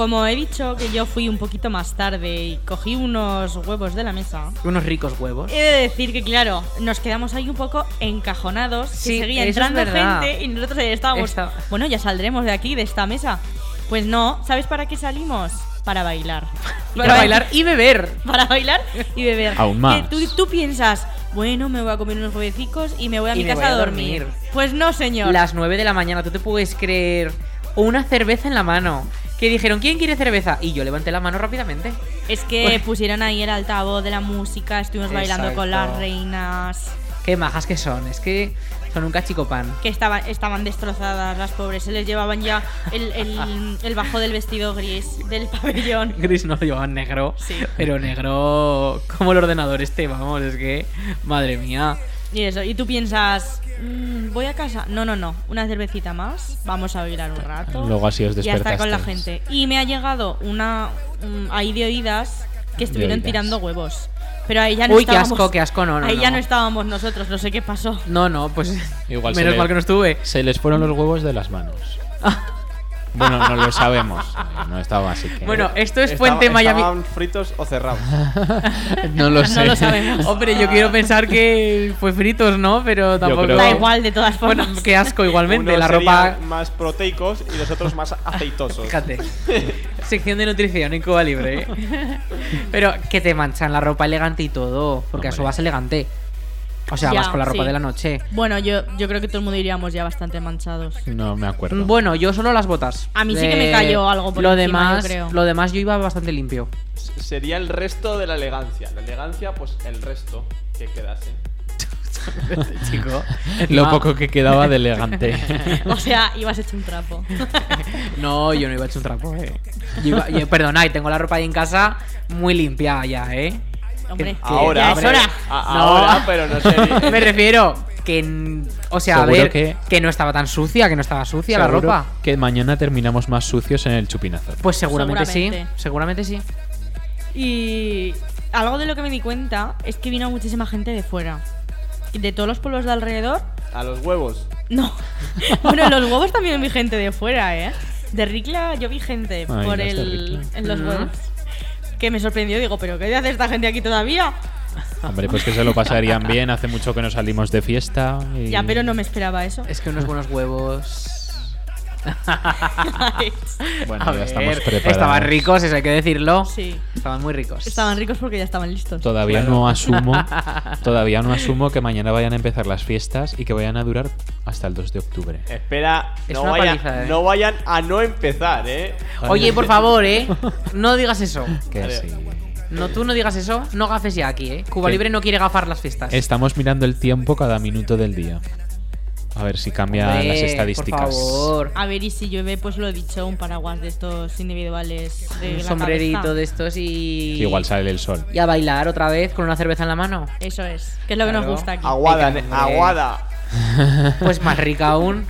Como he dicho que yo fui un poquito más tarde y cogí unos huevos de la mesa. Unos ricos huevos. He de decir que, claro, nos quedamos ahí un poco encajonados. Sí, que seguía entrando gente y nosotros ahí estábamos. Bueno, ya saldremos de aquí, de esta mesa. Pues no, ¿sabes para qué salimos? Para bailar. Para bailar y beber. Para bailar y beber. Aún más. Tú, tú piensas, bueno, me voy a comer unos huevecicos y me voy a Y mi me casa voy a dormir. dormir. Pues no, señor. Las 9 de la mañana, tú te puedes creer. Una cerveza en la mano. Que dijeron, ¿quién quiere cerveza? Y yo levanté la mano rápidamente. Es que pusieron ahí el altavoz de la música, estuvimos bailando con las reinas. Qué majas que son. Es que son un cachicopan. que estaban, estaban destrozadas las pobres. Se les llevaban ya el, el- el bajo del vestido gris del pabellón. Gris no lo llevaban negro. Sí. Pero negro como el ordenador este, vamos. Es que, madre mía. Y eso, y tú piensas, "Mm, voy a casa. No, no, no, una cervecita más, vamos a bailar un rato. Luego así os Y a estar con la despertasteis. gente. Y me ha llegado una mm, ahí de oídas que estuvieron oídas. tirando huevos. Pero ahí ya no Uy, qué asco, qué asco, no, no, Ahí ya no. no estábamos nosotros, no sé qué pasó. No, no, pues. Igual menos le- mal que no estuve. Se les fueron los huevos de las manos. bueno, no lo sabemos. No estaba así que. Bueno, esto es Estaba- Puente Miami. ¿Estaban fritos o cerrados? no lo sé. Hombre, yo quiero pensar que fue fritos, ¿no? Pero tampoco. creo- Da igual, de todas formas. Bueno, qué asco igualmente. Unos la ropa. serían más proteicos y los otros más aceitosos. Fíjate. Sección de nutrición en Cuba Libre. ¿eh? Pero que te manchan la ropa elegante y todo. Porque a eso vas elegante. O sea, Ya, vas con la ropa sí. de la noche. Bueno, yo, yo creo que todo el mundo iríamos ya bastante manchados. No me acuerdo. Bueno, yo solo las botas. A mí sí que me cayó algo por lo encima, demás, yo creo. Lo demás yo iba bastante limpio. Sería el resto de la elegancia. La elegancia, pues el resto que quedase. Chico. Lo poco que quedaba de elegante. O sea, ibas hecho un trapo. No, yo no iba a echar un trapo, eh. Yo iba- yo- perdona, y tengo la ropa ahí en casa muy limpia ya, eh. Hombre, Ahora, ya es hora. A- No. ahora, pero no sé. Me refiero que. O sea, a ver, que- que... no estaba tan sucia, que no estaba sucia la ropa. Que mañana terminamos más sucios en el chupinazo. Pues seguramente, Seguramente. sí. Seguramente sí. Y algo de lo que me di cuenta es que vino muchísima gente de fuera. De todos los pueblos de alrededor. A los huevos. No. bueno, en los huevos también vi gente de fuera, ¿eh? De Ricla yo vi gente Ay, por el, en los Mm. huevos. Que me sorprendió, digo, ¿pero qué hace esta gente aquí todavía? Hombre, pues que se lo pasarían bien. Hace mucho que no salimos de fiesta. y- Ya, pero no me esperaba eso. Es que unos buenos huevos. Bueno, A ya ver, estamos preparados. Estaban ricos, eso hay que decirlo. Sí. Estaban muy ricos. Estaban ricos porque ya estaban listos. Todavía Claro. no asumo, todavía no asumo que mañana vayan a empezar las fiestas y que vayan a durar hasta el 2 de octubre. Espera, Es no una vayan, paliza, ¿eh? no vayan a no empezar, ¿eh? Oye, por favor, eh. No digas eso. Que sí. No, tú no digas eso, no gafes ya aquí, ¿eh? Cuba ¿Qué? Libre no quiere gafar las fiestas. Estamos mirando el tiempo cada minuto del día. A ver si cambian Hombre, las por estadísticas. favor. A ver, y si llueve, pues lo he dicho, un paraguas de estos individuales de Un la sombrerito cabeza. de estos y. Que igual sale el sol. Y a bailar otra vez con una cerveza en la mano. Eso es, que es lo que nos gusta aquí. Aguada, Venga, aguada. Pues más rica aún.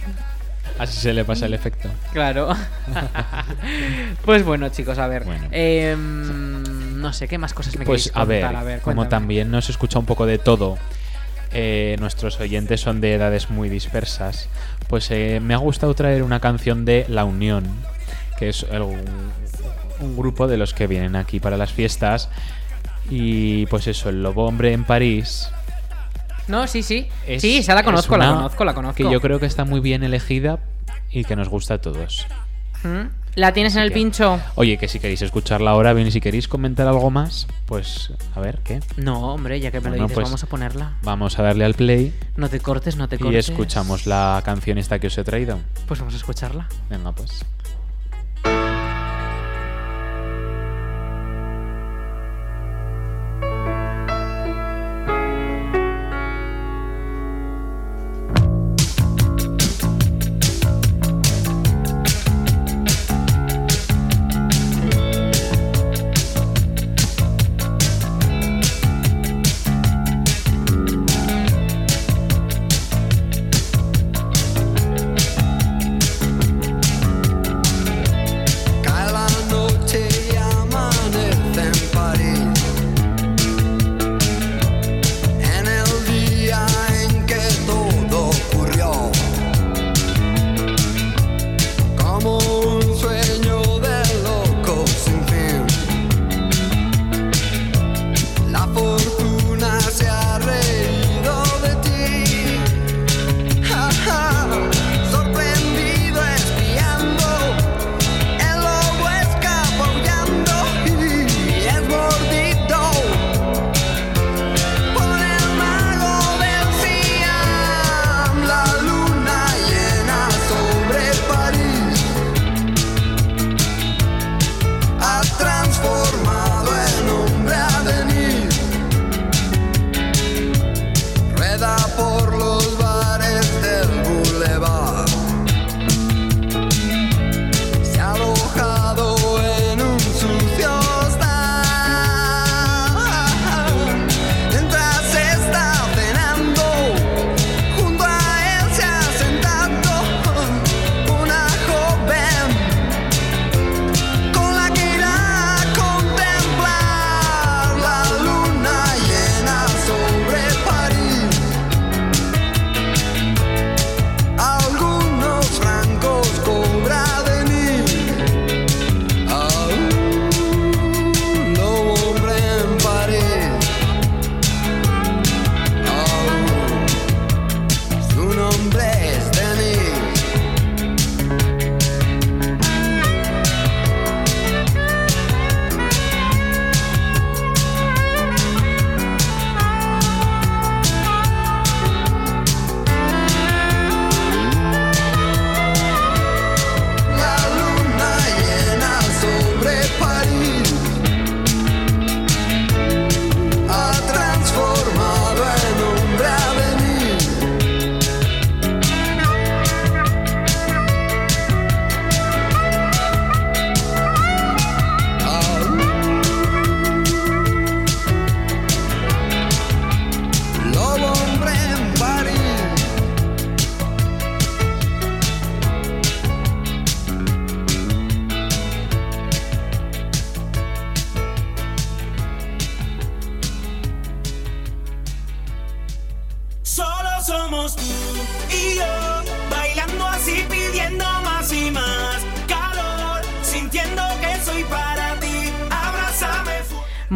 Así se le pasa el efecto. Claro. pues bueno, chicos, a ver. Em, no sé, ¿qué más cosas me Pues queréis a ver, contar? A ver, como también nos escucha un poco de todo, eh, nuestros oyentes son de edades muy dispersas, pues eh, me ha gustado traer una canción de La Unión, que es el- un, grupo de los que vienen aquí para las fiestas. Y pues eso, el Lobo Hombre en París. No, sí, sí. es- sí, esa la conozco, la conozco, la conozco. Que yo creo que está muy bien elegida y que nos gusta a todos. ¿Mm? ¿La tienes en el que- pincho? Oye, que si queréis escucharla ahora, bien, y si queréis comentar algo más, pues a ver, ¿qué? No, hombre, ya que me lo dices, pues, vamos a ponerla. Vamos a darle al play No te cortes, no te y cortes. escuchamos la canción esta que os he traído. Pues vamos a escucharla. Venga, pues.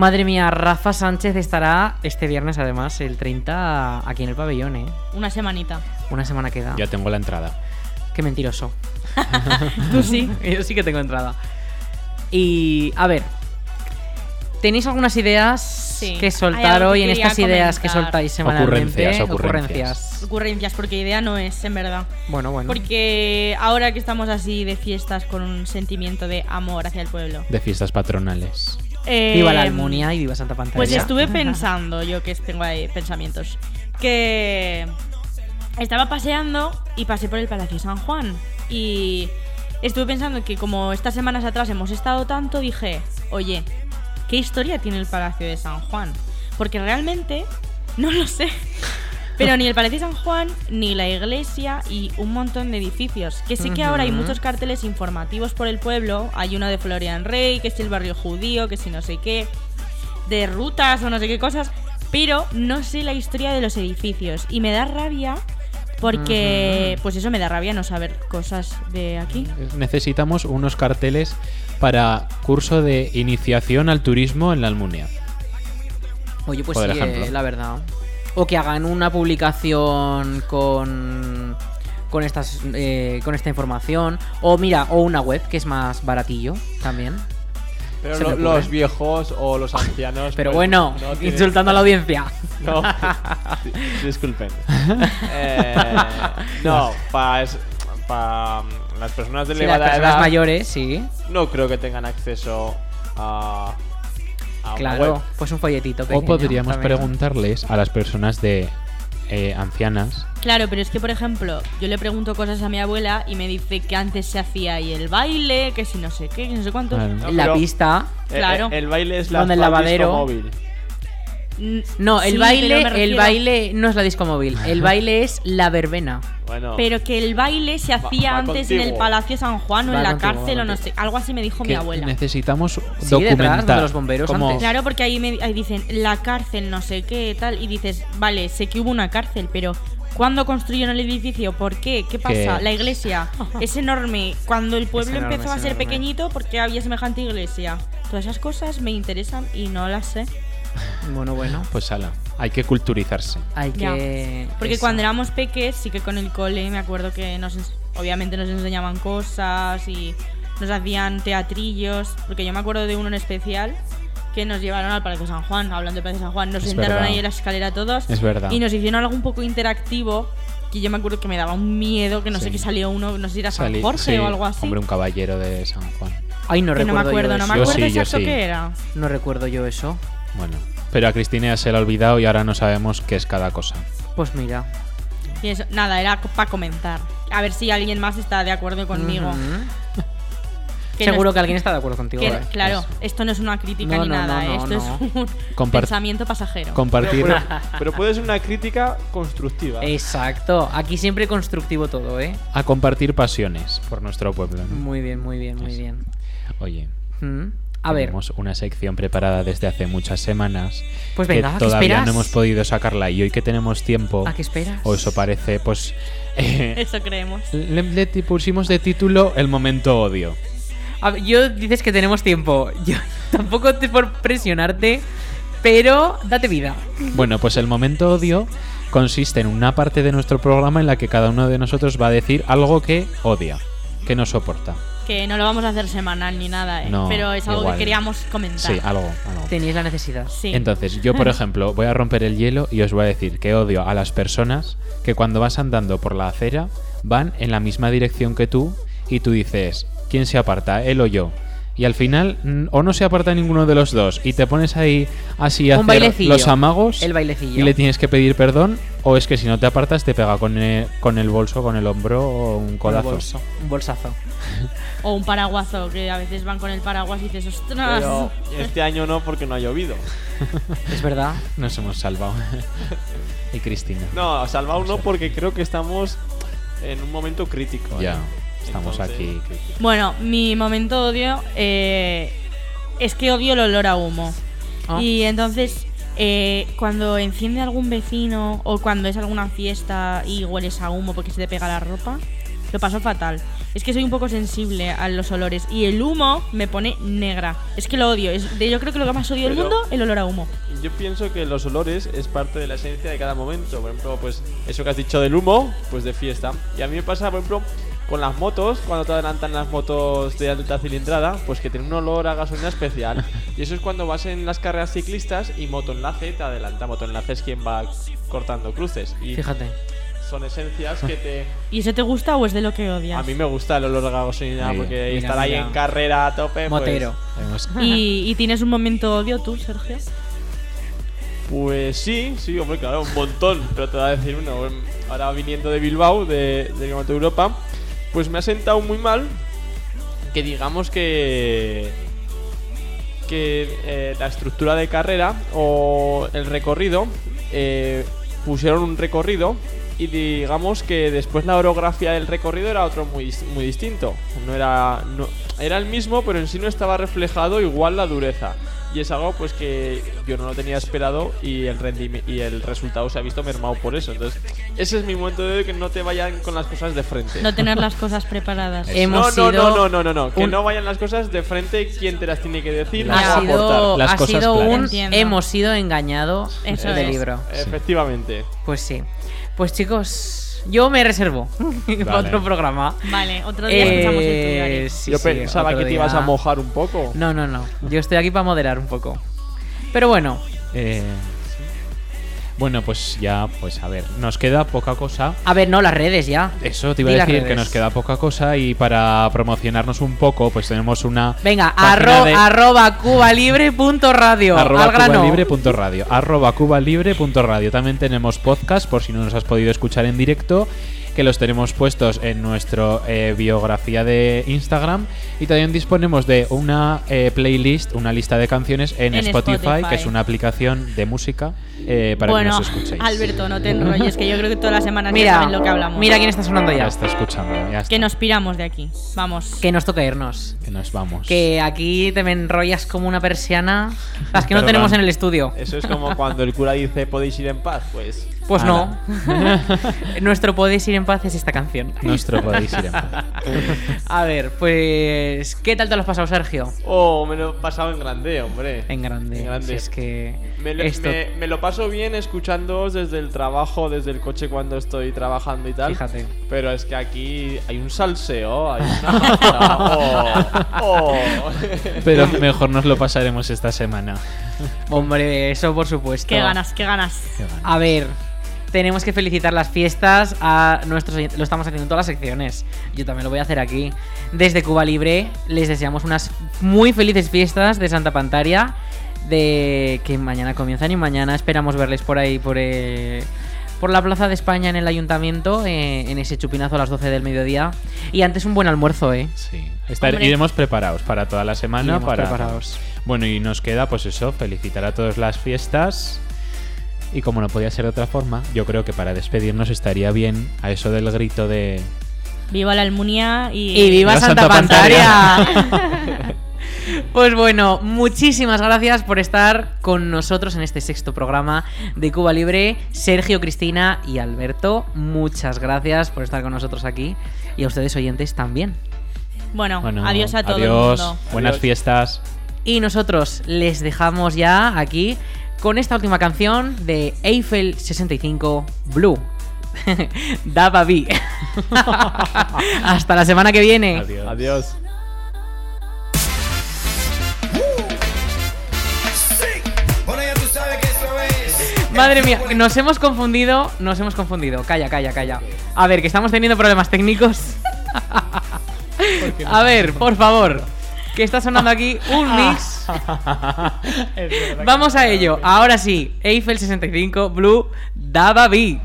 Madre mía, Rafa Sánchez estará este viernes, además, el 30, aquí en el pabellón, ¿eh? Una semanita. Una semana queda. Ya tengo la entrada. Qué mentiroso. Tú sí. Yo sí que tengo entrada. Y, a ver. ¿Tenéis algunas ideas Sí. que soltar que hoy en estas ideas que soltáis semanalmente? Ocurrencias, ocurrencias. Ocurrencias, porque idea no es, en verdad. Bueno, bueno. Porque ahora que estamos así de fiestas con un sentimiento de amor hacia el pueblo. De fiestas patronales. Eh, Viva la Almunia y viva Santa Pantalla. Pues estuve pensando, yo que tengo ahí pensamientos, que estaba paseando y pasé por el Palacio San Juan. Y estuve pensando que como estas semanas atrás hemos estado tanto, dije, oye, ¿qué historia tiene el Palacio de San Juan? Porque realmente no lo sé. Pero ni el Palacio de San Juan, ni la iglesia y un montón de edificios. Que sí que ahora hay muchos carteles informativos por el pueblo. Hay uno de Florian Rey, que es el barrio judío, que si no sé qué. De rutas o no sé qué cosas. Pero no sé la historia de los edificios. Y me da rabia porque, pues eso me da rabia no saber cosas de aquí. Necesitamos unos carteles para curso de iniciación al turismo en la Almunia. Oye, pues Por sí, ejemplo. eh, la verdad. O que hagan una publicación con con estas eh, con esta información o mira o una web que es más baratillo también Pero lo- los viejos o los ancianos. Pero pues, bueno, no tienen- insultando a la audiencia. No, di- disculpen. Eh, no, para las personas de Sí, las elevada personas edad. mayores, sí. No creo que tengan acceso a. a Claro, web. pues un folletito O pequeño. podríamos también. preguntarles a las personas de eh, ancianas. Claro, pero es que, por ejemplo, yo le pregunto cosas a mi abuela y me dice que antes se hacía ahí el baile, que si no sé qué, que no sé cuánto. No, la pista. eh, Claro. eh, El, baile es la Donde el lavadero. móvil. No, el Sí, baile, pero el baile no es la disco móvil, el baile es la verbena. Bueno. Pero que el baile se hacía va antes en el. Palacio San Juan o Va en la contigo, cárcel o no sé. Algo así me dijo mi abuela. necesitamos Sí, detrás, documentar los bomberos como- antes. Claro, porque ahí, me, ahí dicen la cárcel, no sé qué, tal. Y dices, vale, sé que hubo una cárcel, pero ¿cuándo construyeron el edificio? ¿Por qué? ¿Qué pasa? La iglesia es enorme. Cuando el pueblo enorme, empezó a ser enorme. pequeñito, ¿por qué había semejante iglesia? Todas esas cosas me interesan y no las sé. Bueno, bueno. Pues ala, hay que culturizarse. Hay Ya. que. Porque eso. cuando éramos peques, sí que con el cole me acuerdo que nos obviamente nos enseñaban cosas y nos hacían teatrillos. Porque yo me acuerdo de uno en especial que nos llevaron al Palacio San Juan, hablando del Palacio San Juan. Nos Es sentaron verdad. ahí en la escalera todos Es verdad. y nos hicieron algo un poco interactivo. Que yo me acuerdo que me daba un miedo, que no Sí. sé qué salió uno, no sé si era San Salí- Jorge sí, o algo así. Hombre, un caballero de San Juan. Ay, no que no me recuerdo. acuerdo, yo no eso. me Yo acuerdo sí, yo exacto sí. qué era. No recuerdo yo eso. Bueno, pero a Cristina ya se le ha olvidado y ahora no sabemos qué es cada cosa. Pues mira. Y eso, nada, era para comentar. A ver si alguien más está de acuerdo conmigo. Ujú. Que no Seguro es- que alguien está de acuerdo contigo. Que- eh. claro, Eso. esto no es una crítica No, ni no, nada, no, ¿eh? no, esto no. es un pensamiento pasajero. Compartir. Pero, pero puede ser una crítica constructiva. Exacto. Aquí siempre constructivo todo, ¿eh? a compartir pasiones por nuestro pueblo. ¿no? Muy bien, muy bien, muy Eso. bien. Oye, Mm. A ver, tenemos una sección preparada desde hace muchas semanas. Pues venga, que ¿qué todavía esperas? no hemos podido sacarla y hoy que tenemos tiempo. ¿a qué esperas? O eso parece, pues. eh, Eso creemos. le, pusimos de título El momento odio. A ver, yo dices que tenemos tiempo. Yo tampoco te por presionarte, pero date vida. Bueno, pues el momento odio consiste en una parte de nuestro programa en la que cada uno de nosotros va a decir algo que odia, que no soporta. Que no lo vamos a hacer semanal ni nada, ¿eh? No, Pero es algo igual. que queríamos comentar. Sí, algo, algo. Teníais la necesidad. Sí. Entonces, yo, por ejemplo, voy a romper el hielo y os voy a decir que odio a las personas que cuando vas andando por la acera van en la misma dirección que tú y tú dices, ¿quién se aparta, él o yo? Y al final, o no se aparta ninguno de los dos y te pones ahí así a Un hacer los amagos El bailecillo. y le tienes que pedir perdón, o es que si no te apartas te pega con el, con el bolso, con el hombro o un Un codazo. bolso, un bolsazo. O un paraguazo, que a veces van con el paraguas y dices, ostras. Pero este año no porque no ha llovido. Es verdad. Nos hemos salvado. y Cristina. No, salvado no porque creo que estamos en un momento crítico. Ya, ¿eh? Estamos Entonces- aquí. Bueno, mi momento odio eh, es que odio el olor a humo. Ah. Y entonces, eh, cuando enciende algún vecino o cuando es alguna fiesta y hueles a humo porque se te pega la ropa, lo paso fatal. Es que soy un poco sensible a los olores y el humo me pone negra. Es que lo odio. Es de, yo creo que lo que más odio del mundo, el olor a humo. Yo pienso que los olores es parte de la esencia de cada momento. Por ejemplo, pues eso que has dicho del humo, pues de fiesta. Y a mí me pasa, por ejemplo, con las motos, cuando te adelantan las motos de alta cilindrada, pues que tienen un olor a gasolina especial. y eso es cuando vas en las carreras ciclistas y motoenlace te adelanta. Motoenlace es quien va cortando cruces. Y Fíjate. son esencias que te... ¿Y eso te gusta o es de lo que odias? A mí me gusta el olor a gasolina Sí. porque Mira, estar ahí mira. en carrera a tope. pues- Motero. Hemos- ¿Y, y tienes un momento odio tú, Sergio? Pues sí, sí, hombre, claro, un montón. Pero te voy a decir uno. em, Ahora viniendo de Bilbao, de, Campeonato de Europa, pues me ha sentado muy mal que digamos que que eh, la estructura de carrera o el recorrido eh, pusieron un recorrido y digamos que después la orografía del recorrido era otro muy, muy distinto. No era, no, era el mismo, pero en sí no estaba reflejado igual la dureza. Y es algo pues que yo no lo tenía esperado y el y el resultado se ha visto mermado por eso. Entonces, ese es mi momento de que no te vayan con las cosas de frente. No tener las cosas preparadas. Hemos no, no, no, no, no, no, no, que un- no vayan las cosas de frente quien te las tiene que decir ha sido, aportar. Las ha cosas sido un Entiendo. hemos sido engañados Eso de es. libro. Efectivamente. Pues sí. Pues chicos, yo me reservo para otro programa. Vale, otro día escuchamos el tuyo, Ari. Eh, sí, yo sí, pensaba que te día. ibas a mojar un poco. No, no, no. Yo estoy aquí para moderar un poco. Pero bueno, Eh, bueno, pues ya, pues a ver, nos queda poca cosa. a ver, no, las redes ya. Eso te iba Di a decir que nos queda poca cosa y para promocionarnos un poco, pues tenemos una Venga, arro, de- arroba cubalibre.radio. arroba cubalibre.radio arroba cubalibre.radio también tenemos podcast por si no nos has podido escuchar en directo que los tenemos puestos en nuestra biografía de Instagram y también disponemos de una eh, playlist, una lista de canciones en, En Spotify, Spotify. que es una aplicación de música eh, para bueno, que nos escuchéis. Alberto, no te enrolles, que yo creo que todas las semanas ya Mira, saben lo que hablamos. mira quién está sonando Ya ya. está escuchando, ya está, Que nos piramos de aquí. Vamos. Que nos toca irnos. que nos vamos. Que aquí te me enrollas como una persiana. Las que no tenemos en el estudio. Eso es como cuando el cura dice podéis ir en paz, pues. Pues no. Nuestro podéis ir en paz es esta canción. Nuestro podéis ir en paz. A ver, pues. ¿Qué tal te lo has pasado, Sergio? Oh, me lo he pasado en grande, hombre. En grande. En grande. Si es que. Me lo, esto- me- me lo paso bien escuchándoos desde el trabajo, desde el coche cuando estoy trabajando y tal. Fíjate. Pero es que aquí hay un salseo, hay una... oh, oh. Pero mejor nos lo pasaremos esta semana. Hombre, eso por supuesto. Qué ganas, qué ganas. A ver, tenemos que felicitar las fiestas a nuestros oyentes. Lo estamos haciendo en todas las secciones. Yo también lo voy a hacer aquí. Desde Cuba Libre les deseamos unas muy felices fiestas de Santa Pantaria. De que mañana comienzan y mañana esperamos verles por ahí, por, eh, por la Plaza de España en el ayuntamiento, eh, en ese chupinazo a las 12 del mediodía. Y antes un buen almuerzo, ¿eh? Sí. Estar- iremos preparados para toda la semana. Iremos para preparados. Bueno, y nos queda, pues eso, felicitar a todas las fiestas. Y como no podía ser de otra forma, yo creo que para despedirnos estaría bien a eso del grito de. Viva la Almunia y. ¡Y viva Viva Santa, Santa Pantaria! pues bueno, muchísimas gracias por estar con nosotros en este sexto programa de Cuba Libre. Sergio, Cristina y Alberto, muchas gracias por estar con nosotros aquí. Y a ustedes oyentes también. Bueno, Bueno, adiós a todo adiós, el mundo. Buenas Adiós. fiestas. Y nosotros les dejamos ya aquí con esta última canción de Eiffel 65 Blue. Daba B. Hasta la semana que viene. Adiós. Adiós. Bueno, ya tú sabes que esto es. Madre mía, nos hemos confundido, nos hemos confundido. Calla, calla, calla. A ver, que estamos teniendo problemas técnicos. A ver, por favor. Que está sonando aquí un mix. Vamos a ello. Ahora sí, Eiffel 65 Blue Daba B.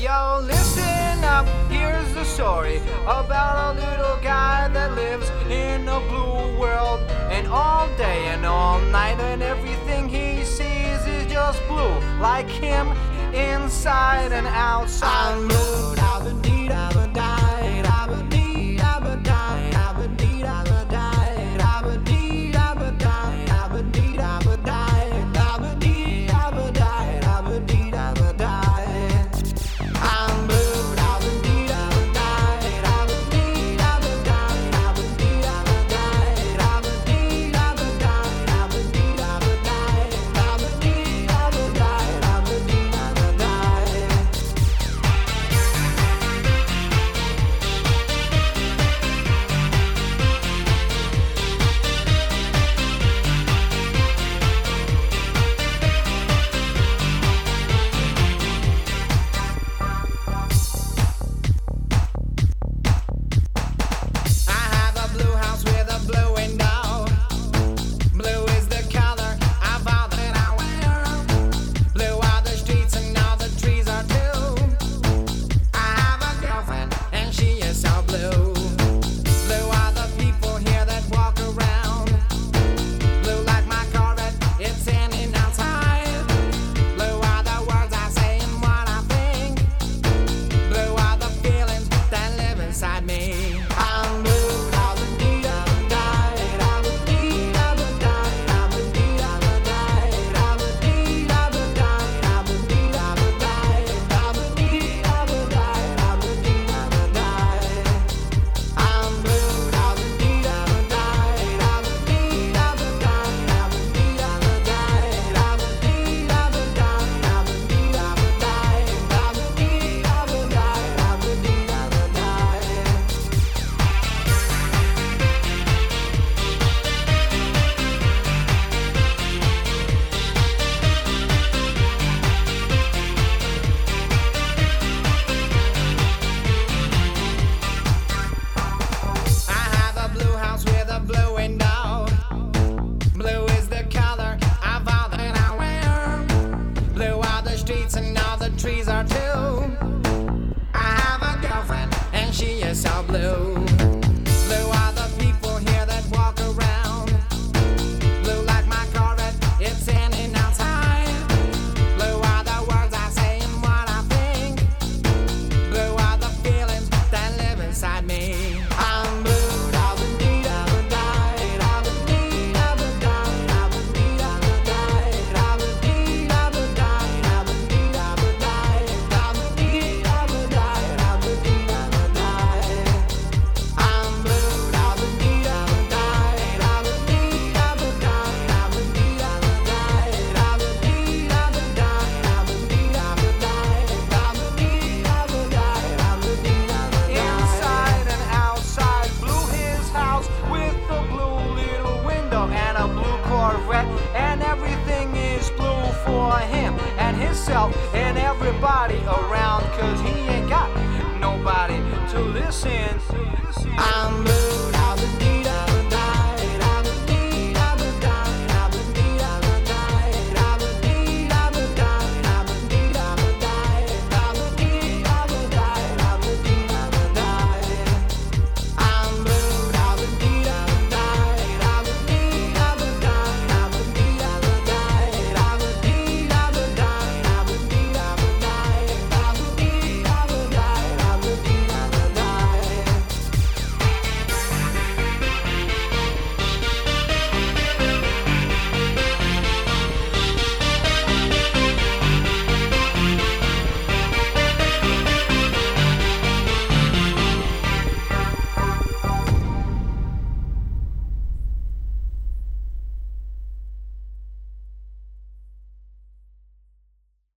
Yo, listen up, here's the story about a little guy that lives in a blue world. And all day and all night, and everything he sees is just blue, like him inside and outside. the trees are too. I have a girlfriend and she is so blue.